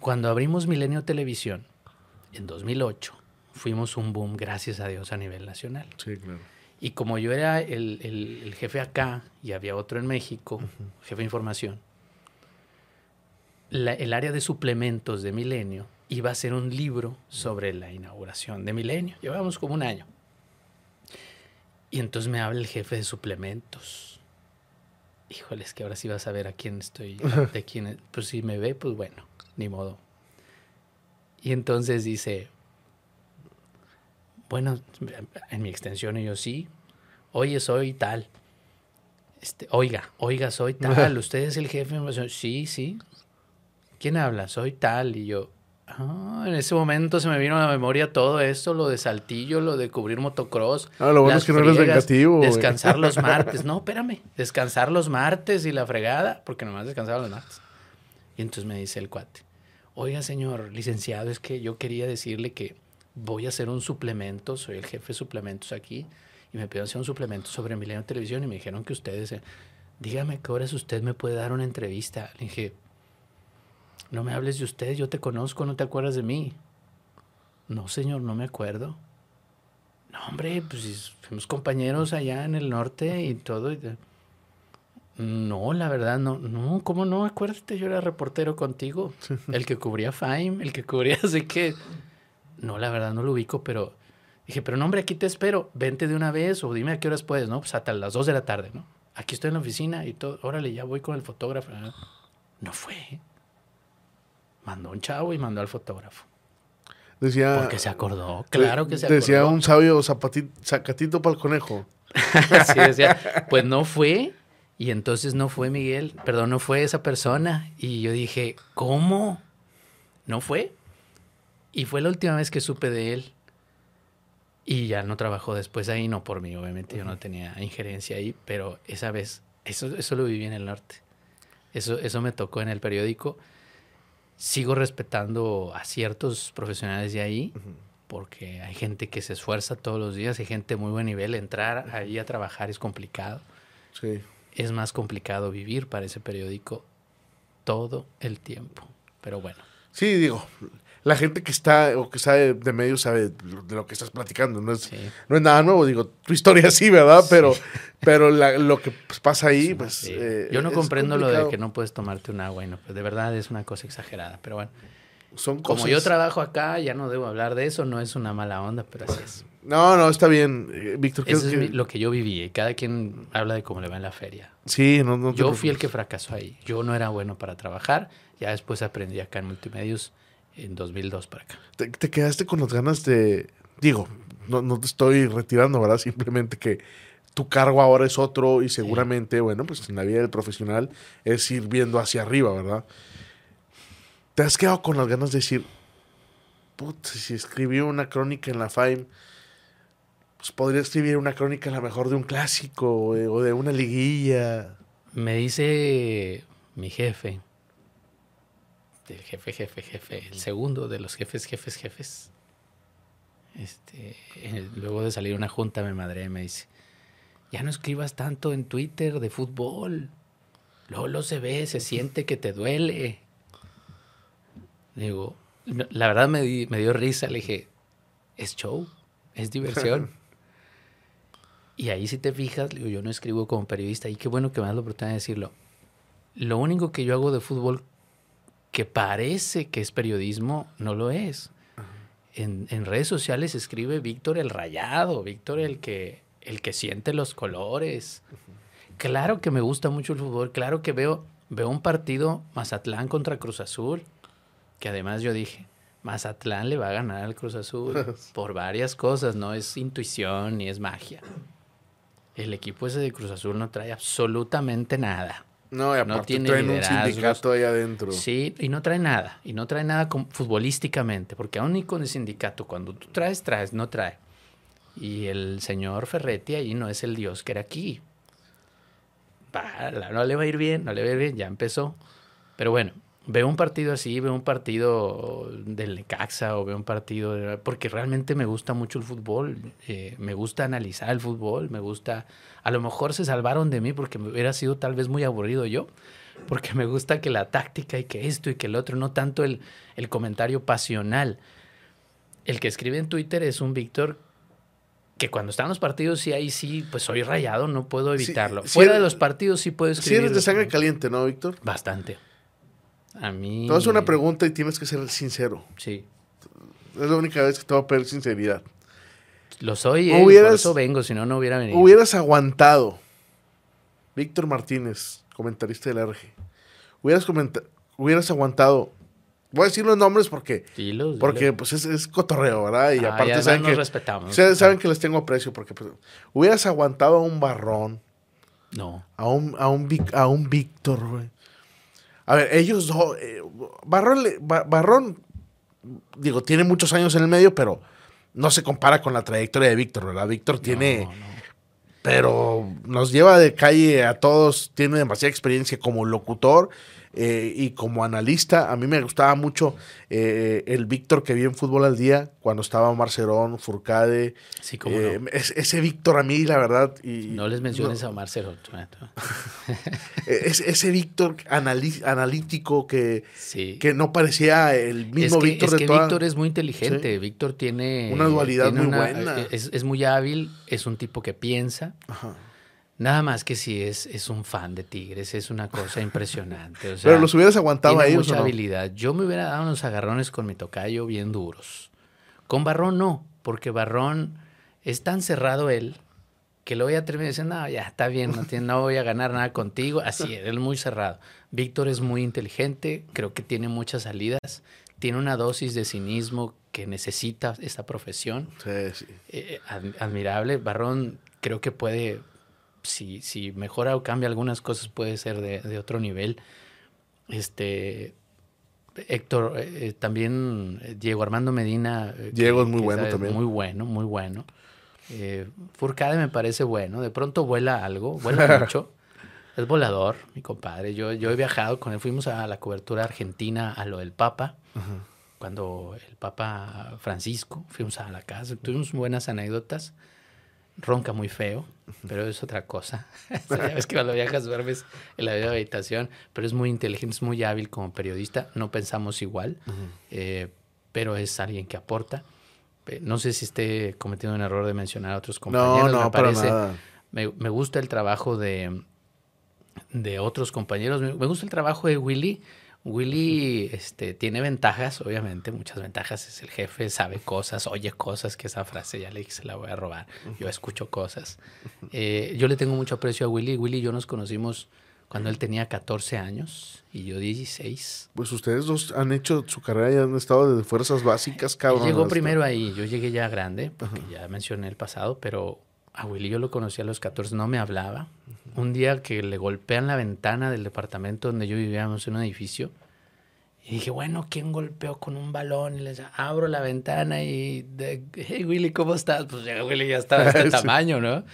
Cuando abrimos Milenio Televisión, en 2008, fuimos un boom, gracias a Dios, a nivel nacional.
Sí, claro.
Y como yo era el, jefe acá y había otro en México, jefe de información, el área de suplementos de Milenio iba a ser un libro sobre la inauguración de Milenio. Llevábamos como un año. Y entonces me habla el jefe de suplementos. Híjoles, que ahora sí vas a ver a quién estoy, de quién, pues si me ve, pues bueno, ni modo. Y entonces dice, bueno, en mi extensión yo sí, oye, soy tal. Este, oiga, oiga, soy tal. ¿Usted es el jefe? Sí, sí. ¿Quién habla? Soy tal. Y yo, Ah, en ese momento se me vino a la memoria todo esto, lo de Saltillo, lo de cubrir motocross.
Ah, lo bueno es que no eres vengativo.
Descansar los martes. No, espérame. Descansar los martes y la fregada, porque nomás descansaba los martes. Y entonces me dice el cuate, oiga señor licenciado, es que yo quería decirle que voy a hacer un suplemento, soy el jefe de suplementos aquí, y me pidieron hacer un suplemento sobre Milenio Televisión y me dijeron que ustedes, eh, dígame qué horas usted me puede dar una entrevista. Le dije, no me hables de usted, yo te conozco, no te acuerdas de mí. No, señor, no me acuerdo. No, hombre, pues fuimos compañeros allá en el norte y todo. No, la verdad, no, no, ¿cómo no? Acuérdate, yo era reportero contigo, el que cubría Fime, el que cubría así que... No, la verdad, no lo ubico, pero dije, pero no, hombre, aquí te espero, vente de una vez o dime a qué horas puedes, ¿no? Pues hasta las dos de la tarde, ¿no? Aquí estoy en la oficina y todo, órale, ya voy con el fotógrafo. No fue. Mandó un chavo y mandó al fotógrafo.
Decía.
Porque se acordó, claro que se acordó.
Decía un sabio zapatito, sacatito para el conejo.
sí, decía. Pues no fue. Y entonces no fue Miguel, perdón, no fue esa persona. Y yo dije, ¿cómo? ¿No fue? Y fue la última vez que supe de él. Y ya no trabajó después ahí, no por mí, obviamente yo no tenía injerencia ahí, pero esa vez, eso, eso lo viví en el norte. Eso, eso me tocó en el periódico sigo respetando a ciertos profesionales de ahí, porque hay gente que se esfuerza todos los días, hay gente muy buen nivel. Entrar ahí a trabajar es complicado.
Sí.
Es más complicado vivir para ese periódico todo el tiempo. Pero bueno.
Sí, digo, la gente que está o que sabe de medios sabe de lo que estás platicando. No es, no es nada nuevo, digo, tu historia sí, ¿verdad? Pero, pero lo que pasa ahí, pues...
Eh, Yo no comprendo lo de que no puedes tomarte un agua y no, pues de verdad es una cosa exagerada, pero bueno.
Son
Como yo trabajo acá, ya no debo hablar de eso, no es una mala onda, pero así es.
No, no, está bien, eh, Víctor.
Eso es lo que yo viví. Cada quien habla de cómo le va en la feria.
Sí, no, no.
Yo fui el que fracasó ahí. Yo no era bueno para trabajar. Ya después aprendí acá en multimedios en 2002 para acá.
¿Te, quedaste con las ganas de, digo, no, no, te estoy retirando, ¿verdad? Simplemente que tu cargo ahora es otro y seguramente, bueno, pues en la vida del profesional es ir viendo hacia arriba, ¿verdad? ¿Te has quedado con las ganas de decir, putz, si escribió una crónica en la FAIM, pues podría escribir una crónica a lo mejor de un clásico o de una liguilla?
Me dice mi jefe, del jefe, jefe, jefe, el segundo de los jefes, jefes, jefes. Este, luego de salir una junta me madre y me dice, ya no escribas tanto en Twitter de fútbol. Luego lo se ve, se siente que te duele. Digo, la verdad me, me dio risa, le dije, es show, es diversión. y ahí si te fijas, digo, yo no escribo como periodista y qué bueno que me das la oportunidad de decirlo. Lo único que yo hago de fútbol que parece que es periodismo, no lo es. En, redes sociales escribe Víctor el rayado, Víctor el que, el que siente los colores. Claro que me gusta mucho el fútbol, claro que veo, veo un partido Mazatlán contra Cruz Azul, que además yo dije, Mazatlán le va a ganar al Cruz Azul por varias cosas, no es intuición ni es magia. El equipo ese de Cruz Azul no trae absolutamente nada.
No, y aparte no tiene traen un sindicato ahí adentro.
Sí, y no trae nada. Y no trae nada futbolísticamente, porque aún ni con el sindicato, cuando tú traes, traes, no trae. Y el señor Ferretti ahí no es el dios que era aquí. no le va a ir bien, no le va a ir bien, ya empezó. Pero bueno, veo un partido así, veo un partido del Necaxa o veo un partido de, porque realmente me gusta mucho el fútbol, eh, me gusta analizar el fútbol, me gusta, a lo mejor se salvaron de mí porque me hubiera sido tal vez muy aburrido yo, porque me gusta que la táctica y que esto y que el otro, no tanto el, el comentario pasional. El que escribe en Twitter es un Víctor que cuando están los partidos, sí, ahí sí, pues soy rayado, no puedo evitarlo. Fuera de los partidos sí puedo escribir.
Si eres de sangre caliente, ¿no, Víctor?
Bastante. A mí.
Te a una pregunta y tienes que ser sincero.
Sí.
Es la única vez que te voy a pedir sinceridad.
Lo soy, eh, por eso vengo, si no, no hubiera venido.
Hubieras aguantado. Víctor Martínez, comentarista del RG. Hubieras, hubieras aguantado. Voy a decir los nombres porque. porque pues es, cotorreo, ¿verdad? Y
ah, aparte saben que. respetamos.
Saben que les tengo aprecio porque pues, hubieras aguantado a un barrón.
No.
A un, a un, a un Víctor, güey. A ver, ellos dos. Eh, Barrón, Barrón, digo, tiene muchos años en el medio, pero no se compara con la trayectoria de Víctor, ¿verdad? Víctor tiene. Pero nos lleva de calle a todos, tiene demasiada experiencia como locutor eh, y como analista, a mí me gustaba mucho eh, el Víctor que vi en Fútbol al Día, cuando estaba Marcerón, Furcade.
Sí, como eh,
ese Víctor a mí, la verdad. Y,
no les menciones a Marcerón.
ese Víctor analítico que, que no parecía el mismo Víctor
es que Víctor es muy inteligente. Víctor tiene.
Una dualidad muy buena.
Es, es, muy hábil, es un tipo que piensa. Ajá Nada más que si es, es un fan de Tigres, es una cosa impresionante.
Pero los hubieras aguantado
tiene
a
mucha habilidad. Yo me hubiera dado unos agarrones con mi tocayo bien duros. Con Barrón no, porque Barrón es tan cerrado él que lo voy a terminar diciendo, no, ya está bien, no, tiene, no voy a ganar nada contigo. Así, él es muy cerrado. Víctor es muy inteligente, creo que tiene muchas salidas, tiene una dosis de cinismo que necesita esta profesión.
Sí, sí.
Eh, admirable. Barrón creo que puede si, si mejora o cambia algunas cosas, puede ser de, otro nivel. Este. Héctor, eh, también eh, Diego Armando Medina.
Eh, Diego es muy bueno también.
Muy bueno, muy bueno. Furcade me parece bueno. De pronto vuela algo, vuela mucho. Es volador, mi compadre. Yo, yo he viajado con él. Fuimos a la cobertura argentina a lo del Papa. Cuando el Papa Francisco, fuimos a la casa. Tuvimos buenas anécdotas ronca muy feo, pero es otra cosa. es que cuando viajas duermes en la habitación, pero es muy inteligente, es muy hábil como periodista. No pensamos igual, eh, pero es alguien que aporta. No sé si esté cometiendo un error de mencionar a otros compañeros.
No, no,
me
parece,
Me, me, gusta el trabajo de, de otros compañeros. Me, me gusta el trabajo de Willy Willy este, tiene ventajas, obviamente, muchas ventajas. Es el jefe, sabe cosas, oye cosas, que esa frase ya le dije, se la voy a robar. Yo escucho cosas. Eh, yo le tengo mucho aprecio a Willy. Willy y yo nos conocimos cuando él tenía 14 años y yo 16.
Pues ustedes dos han hecho su carrera y han estado de fuerzas básicas, cabrón.
llegó primero ahí, yo llegué ya grande, porque ya mencioné el pasado, pero a Willy yo lo conocí a los 14, no me hablaba. Un día que le golpean la ventana del departamento donde yo vivíamos en un edificio. Y dije, bueno, ¿quién golpeó con un balón? Y les abro la ventana y, hey Willy, ¿cómo estás? Pues ya Willy ya estaba de este tamaño, ¿no?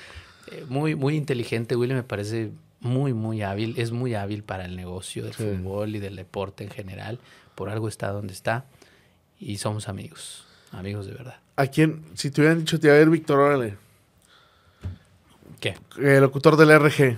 Eh, muy, muy inteligente. Willy me parece muy, muy hábil. Es muy hábil para el negocio del fútbol y del deporte en general. Por algo está donde está. Y somos amigos. Amigos de verdad.
¿A quién? Si te hubieran dicho, te iba a ver Víctor, órale.
¿Qué?
El locutor del RG.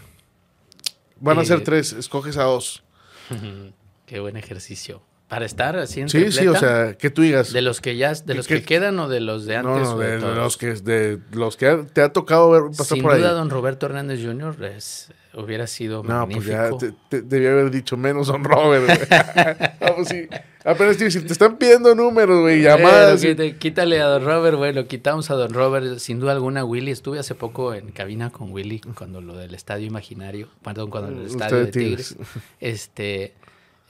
Van a ser eh, tres, escoges a dos.
Qué buen ejercicio. Para estar así en
Sí, sí, o sea, que tú digas.
de los que ya, de los
que-
que, quedan o de los de
no,
antes.
no,
o
de, los que, de los que te ha tocado ver pasar
Sin
por
duda,
ahí.
don Roberto Hernández Jr. es- hubiera sido
No, pues ya te, te- debía haber dicho menos Don Robert. no, pues sí. Apenas te, están pidiendo números, güey, llamadas.
Bueno, quítale a Don Robert, bueno, quitamos a Don Robert, sin duda alguna, Willy. Estuve hace poco en cabina con Willy cuando lo del estadio imaginario, perdón, cuando el
Mm,
estadio de
Tigres.
Tigres. Este,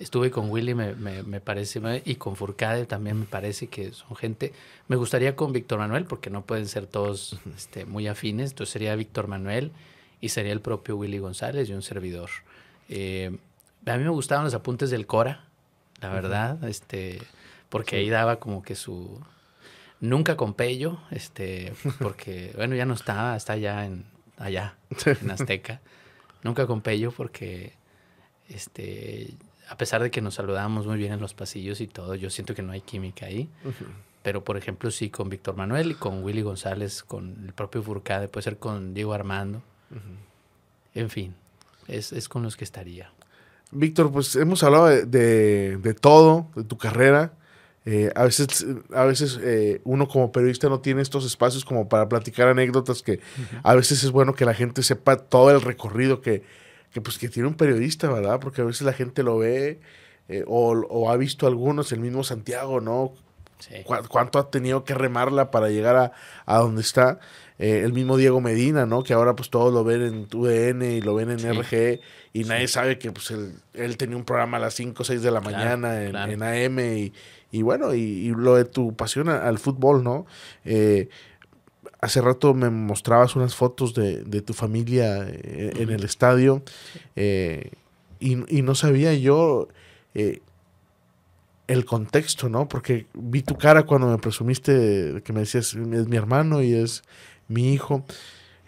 estuve con Willy, me, me, me parece, y con Furcade también me parece que son gente. Me gustaría con Víctor Manuel, porque no pueden ser todos este, muy afines, entonces sería Víctor Manuel y sería el propio Willy González y un servidor. Eh, a mí me gustaban los apuntes del Cora, la verdad, este, porque ahí daba como que su... Nunca con Pello, este, porque, bueno, ya no estaba, está allá en, allá, en Azteca. Nunca con Pello porque, este, a pesar de que nos saludábamos muy bien en los pasillos y todo, yo siento que no hay química ahí. Pero, por ejemplo, sí con Víctor Manuel y con Willy González, con el propio Furcade, puede ser con Diego Armando. En fin, es, es con los que estaría.
Víctor, pues hemos hablado de, de- de todo, de tu carrera. Eh, a veces, a veces eh, uno como periodista no tiene estos espacios como para platicar anécdotas que a veces es bueno que la gente sepa todo el recorrido que, que, pues, que tiene un periodista, ¿verdad? Porque a veces la gente lo ve eh, o, o ha visto algunos, el mismo Santiago, ¿no?
Sí.
Cu- cuánto ha tenido que remarla para llegar a, a donde está. Eh, el mismo Diego Medina, ¿no? Que ahora pues todos lo ven en UDN y lo ven en
Sí.
RG y nadie sabe que pues él, él tenía un programa a las 5 o 6 de la
Claro,
mañana en,
claro.
en AM y, y bueno, y, y lo de tu pasión al fútbol, ¿no? Eh, hace rato me mostrabas unas fotos de, de tu familia eh, en el estadio eh, y, y no sabía yo eh, el contexto, ¿no? Porque vi tu cara cuando me presumiste que me decías, es mi hermano y es mi hijo.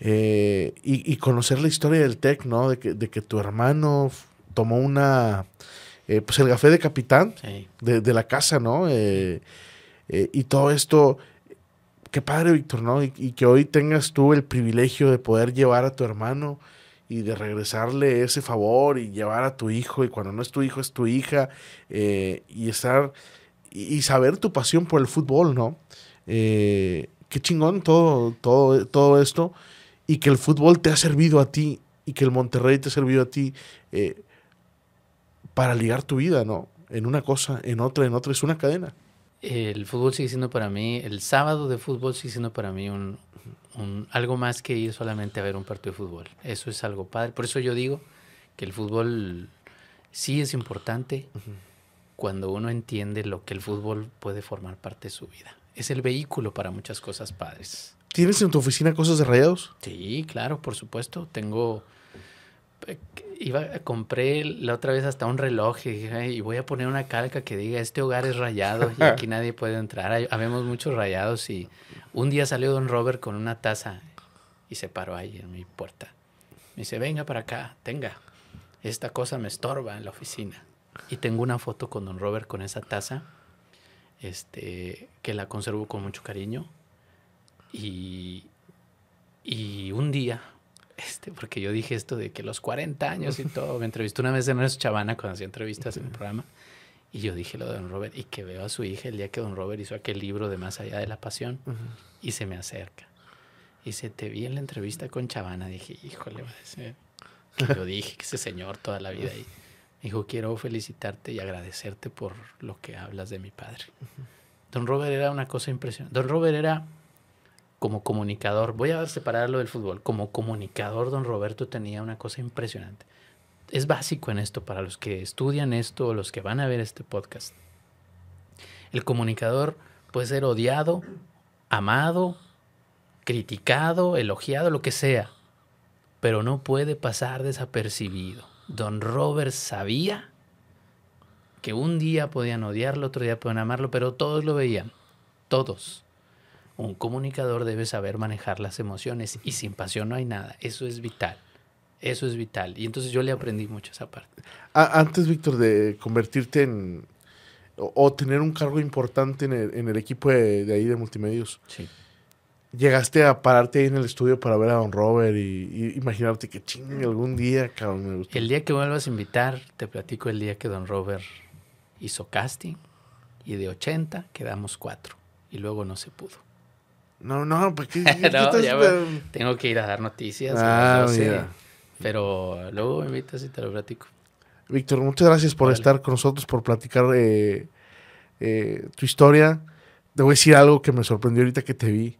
Eh, y, y conocer la historia del TEC, ¿no? De que, de que tu hermano tomó una, eh, pues el café de capitán
Sí.
de, de la casa, ¿no? Eh, y todo esto, qué padre, Víctor, ¿no? Y, y que hoy tengas tú el privilegio de poder llevar a tu hermano y de regresarle ese favor y llevar a tu hijo, y cuando no es tu hijo, es tu hija, y estar y, y saber tu pasión por el fútbol, ¿no? Qué chingón todo, todo, todo esto, y que el fútbol te ha servido a ti, y que el Monterrey te ha servido a ti eh, para ligar tu vida, ¿no? En una cosa, en otra, en otra, es una cadena.
El fútbol sigue siendo para mí, el sábado de fútbol sigue siendo para mí un, un- algo más que ir solamente a ver un partido de fútbol. Eso es algo padre. Por eso yo digo que el fútbol sí es importante cuando uno entiende lo que el fútbol puede formar parte de su vida. Es el vehículo para muchas cosas padres.
¿Tienes en tu oficina cosas de rayados?
Sí, claro, por supuesto. Tengo. eh, Iba, compré la otra vez hasta un reloj y dije, "Ay, y voy a poner una calca que diga, este hogar es rayado y aquí nadie puede entrar. Hay- Habemos muchos rayados y un día salió don Robert con una taza y se paró ahí en mi puerta. Me dice, venga para acá, tenga. Esta cosa me estorba en la oficina. Y tengo una foto con don Robert con esa taza, este, que la conservo con mucho cariño. Y, y un día, este, porque yo dije esto de que los 40 años y todo, me entrevistó una vez en Ernesto Chavana cuando hacía entrevistas en el programa, y yo dije lo de Don Robert, y que veo a su hija el día que Don Robert hizo aquel libro de Más allá de la pasión, y se me acerca. Y se te vi en la entrevista con Chavana, dije, híjole, va a ser que yo dije que ese señor toda la vida. Me dijo, quiero felicitarte y agradecerte por lo que hablas de mi padre. Don Robert era una cosa impresionante. Don Robert era como comunicador, voy a separarlo del fútbol, como comunicador don Roberto tenía una cosa impresionante. Es básico en esto para los que estudian esto o los que van a ver este podcast. El comunicador puede ser odiado, amado, criticado, elogiado, lo que sea, pero no puede pasar desapercibido. Don Robert sabía que un día podían odiarlo, otro día podían amarlo, pero todos lo veían, todos. Un comunicador debe saber manejar las emociones y sin pasión no hay nada. Eso es vital. Eso es vital. Y entonces yo le aprendí mucho esa parte.
Antes, Víctor, de convertirte en. o, o tener un cargo importante en el, en el equipo de, de ahí de multimedios,
Sí.
llegaste a pararte ahí en el estudio para ver a Don Robert y, y imaginarte que ching, algún día, cabrón, me gustó.
El día que vuelvas a invitar, te platico el día que don Robert hizo casting y de 80 quedamos cuatro y luego no se pudo.
No, no, ¿qué,
no, ya me, tengo que ir a dar noticias. Ah, mira. Pero luego me invitas y te lo platico.
Víctor, muchas gracias por estar con nosotros, por platicar eh, eh, tu historia. Te voy a decir algo que me sorprendió ahorita que te vi.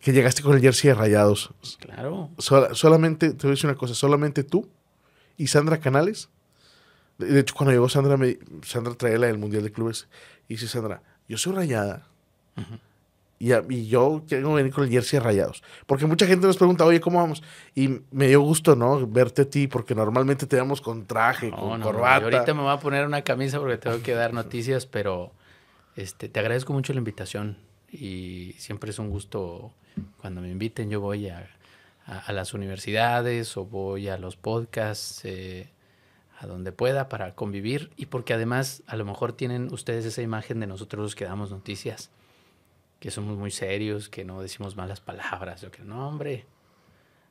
Que llegaste con el jersey de rayados.
Claro.
solamente, te voy a decir una cosa, solamente tú y Sandra Canales. De, hecho, cuando llegó Sandra, me, Sandra traía la del Mundial de Clubes. Y dice Sandra, yo soy rayada. Y, y, yo quiero venir con el jersey rayados. Porque mucha gente nos pregunta, oye, ¿cómo vamos? Y me dio gusto, ¿no? Verte a ti, porque normalmente te damos con traje, con corbata.
ahorita me voy a poner una camisa porque tengo que dar noticias, pero este, te agradezco mucho la invitación. Y siempre es un gusto cuando me inviten. Yo voy a, a, las universidades o voy a los podcasts. Eh, a donde pueda para convivir y porque además a lo mejor tienen ustedes esa imagen de nosotros los que damos noticias que somos muy serios, que no decimos malas palabras, o que no, hombre,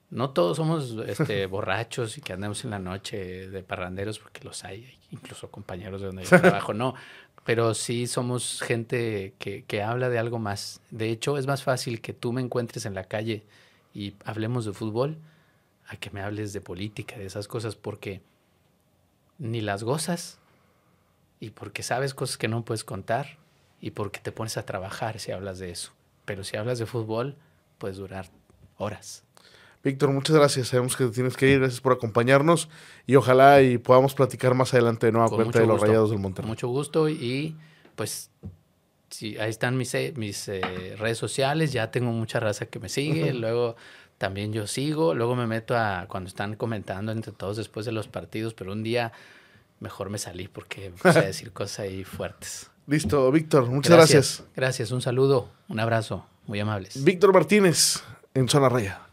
no todos somos este, borrachos y que andamos en la noche de parranderos, porque los hay, incluso compañeros de donde yo trabajo, no, pero sí somos gente que, que habla de algo más. De hecho, es más fácil que tú me encuentres en la calle y hablemos de fútbol a que me hables de política, de esas cosas, porque ni las gozas y porque sabes cosas que no puedes contar y porque te pones a trabajar si hablas de eso. Pero si hablas de fútbol, puedes durar horas.
Víctor, muchas gracias. Sabemos que tienes que ir. Gracias por acompañarnos y ojalá y podamos platicar más adelante de nueva cuenta de los Rayados del Monterrey.
mucho gusto y pues sí, ahí están mis, eh, mis eh, redes sociales. Ya tengo mucha raza que me sigue. Luego también yo sigo. Luego me meto a cuando están comentando entre todos después de los partidos. Pero un día mejor me salí porque empecé a decir cosas ahí fuertes.
Listo, Víctor, muchas gracias.
Gracias, un saludo, un abrazo, muy amables.
Víctor Martínez, en Zona Raya.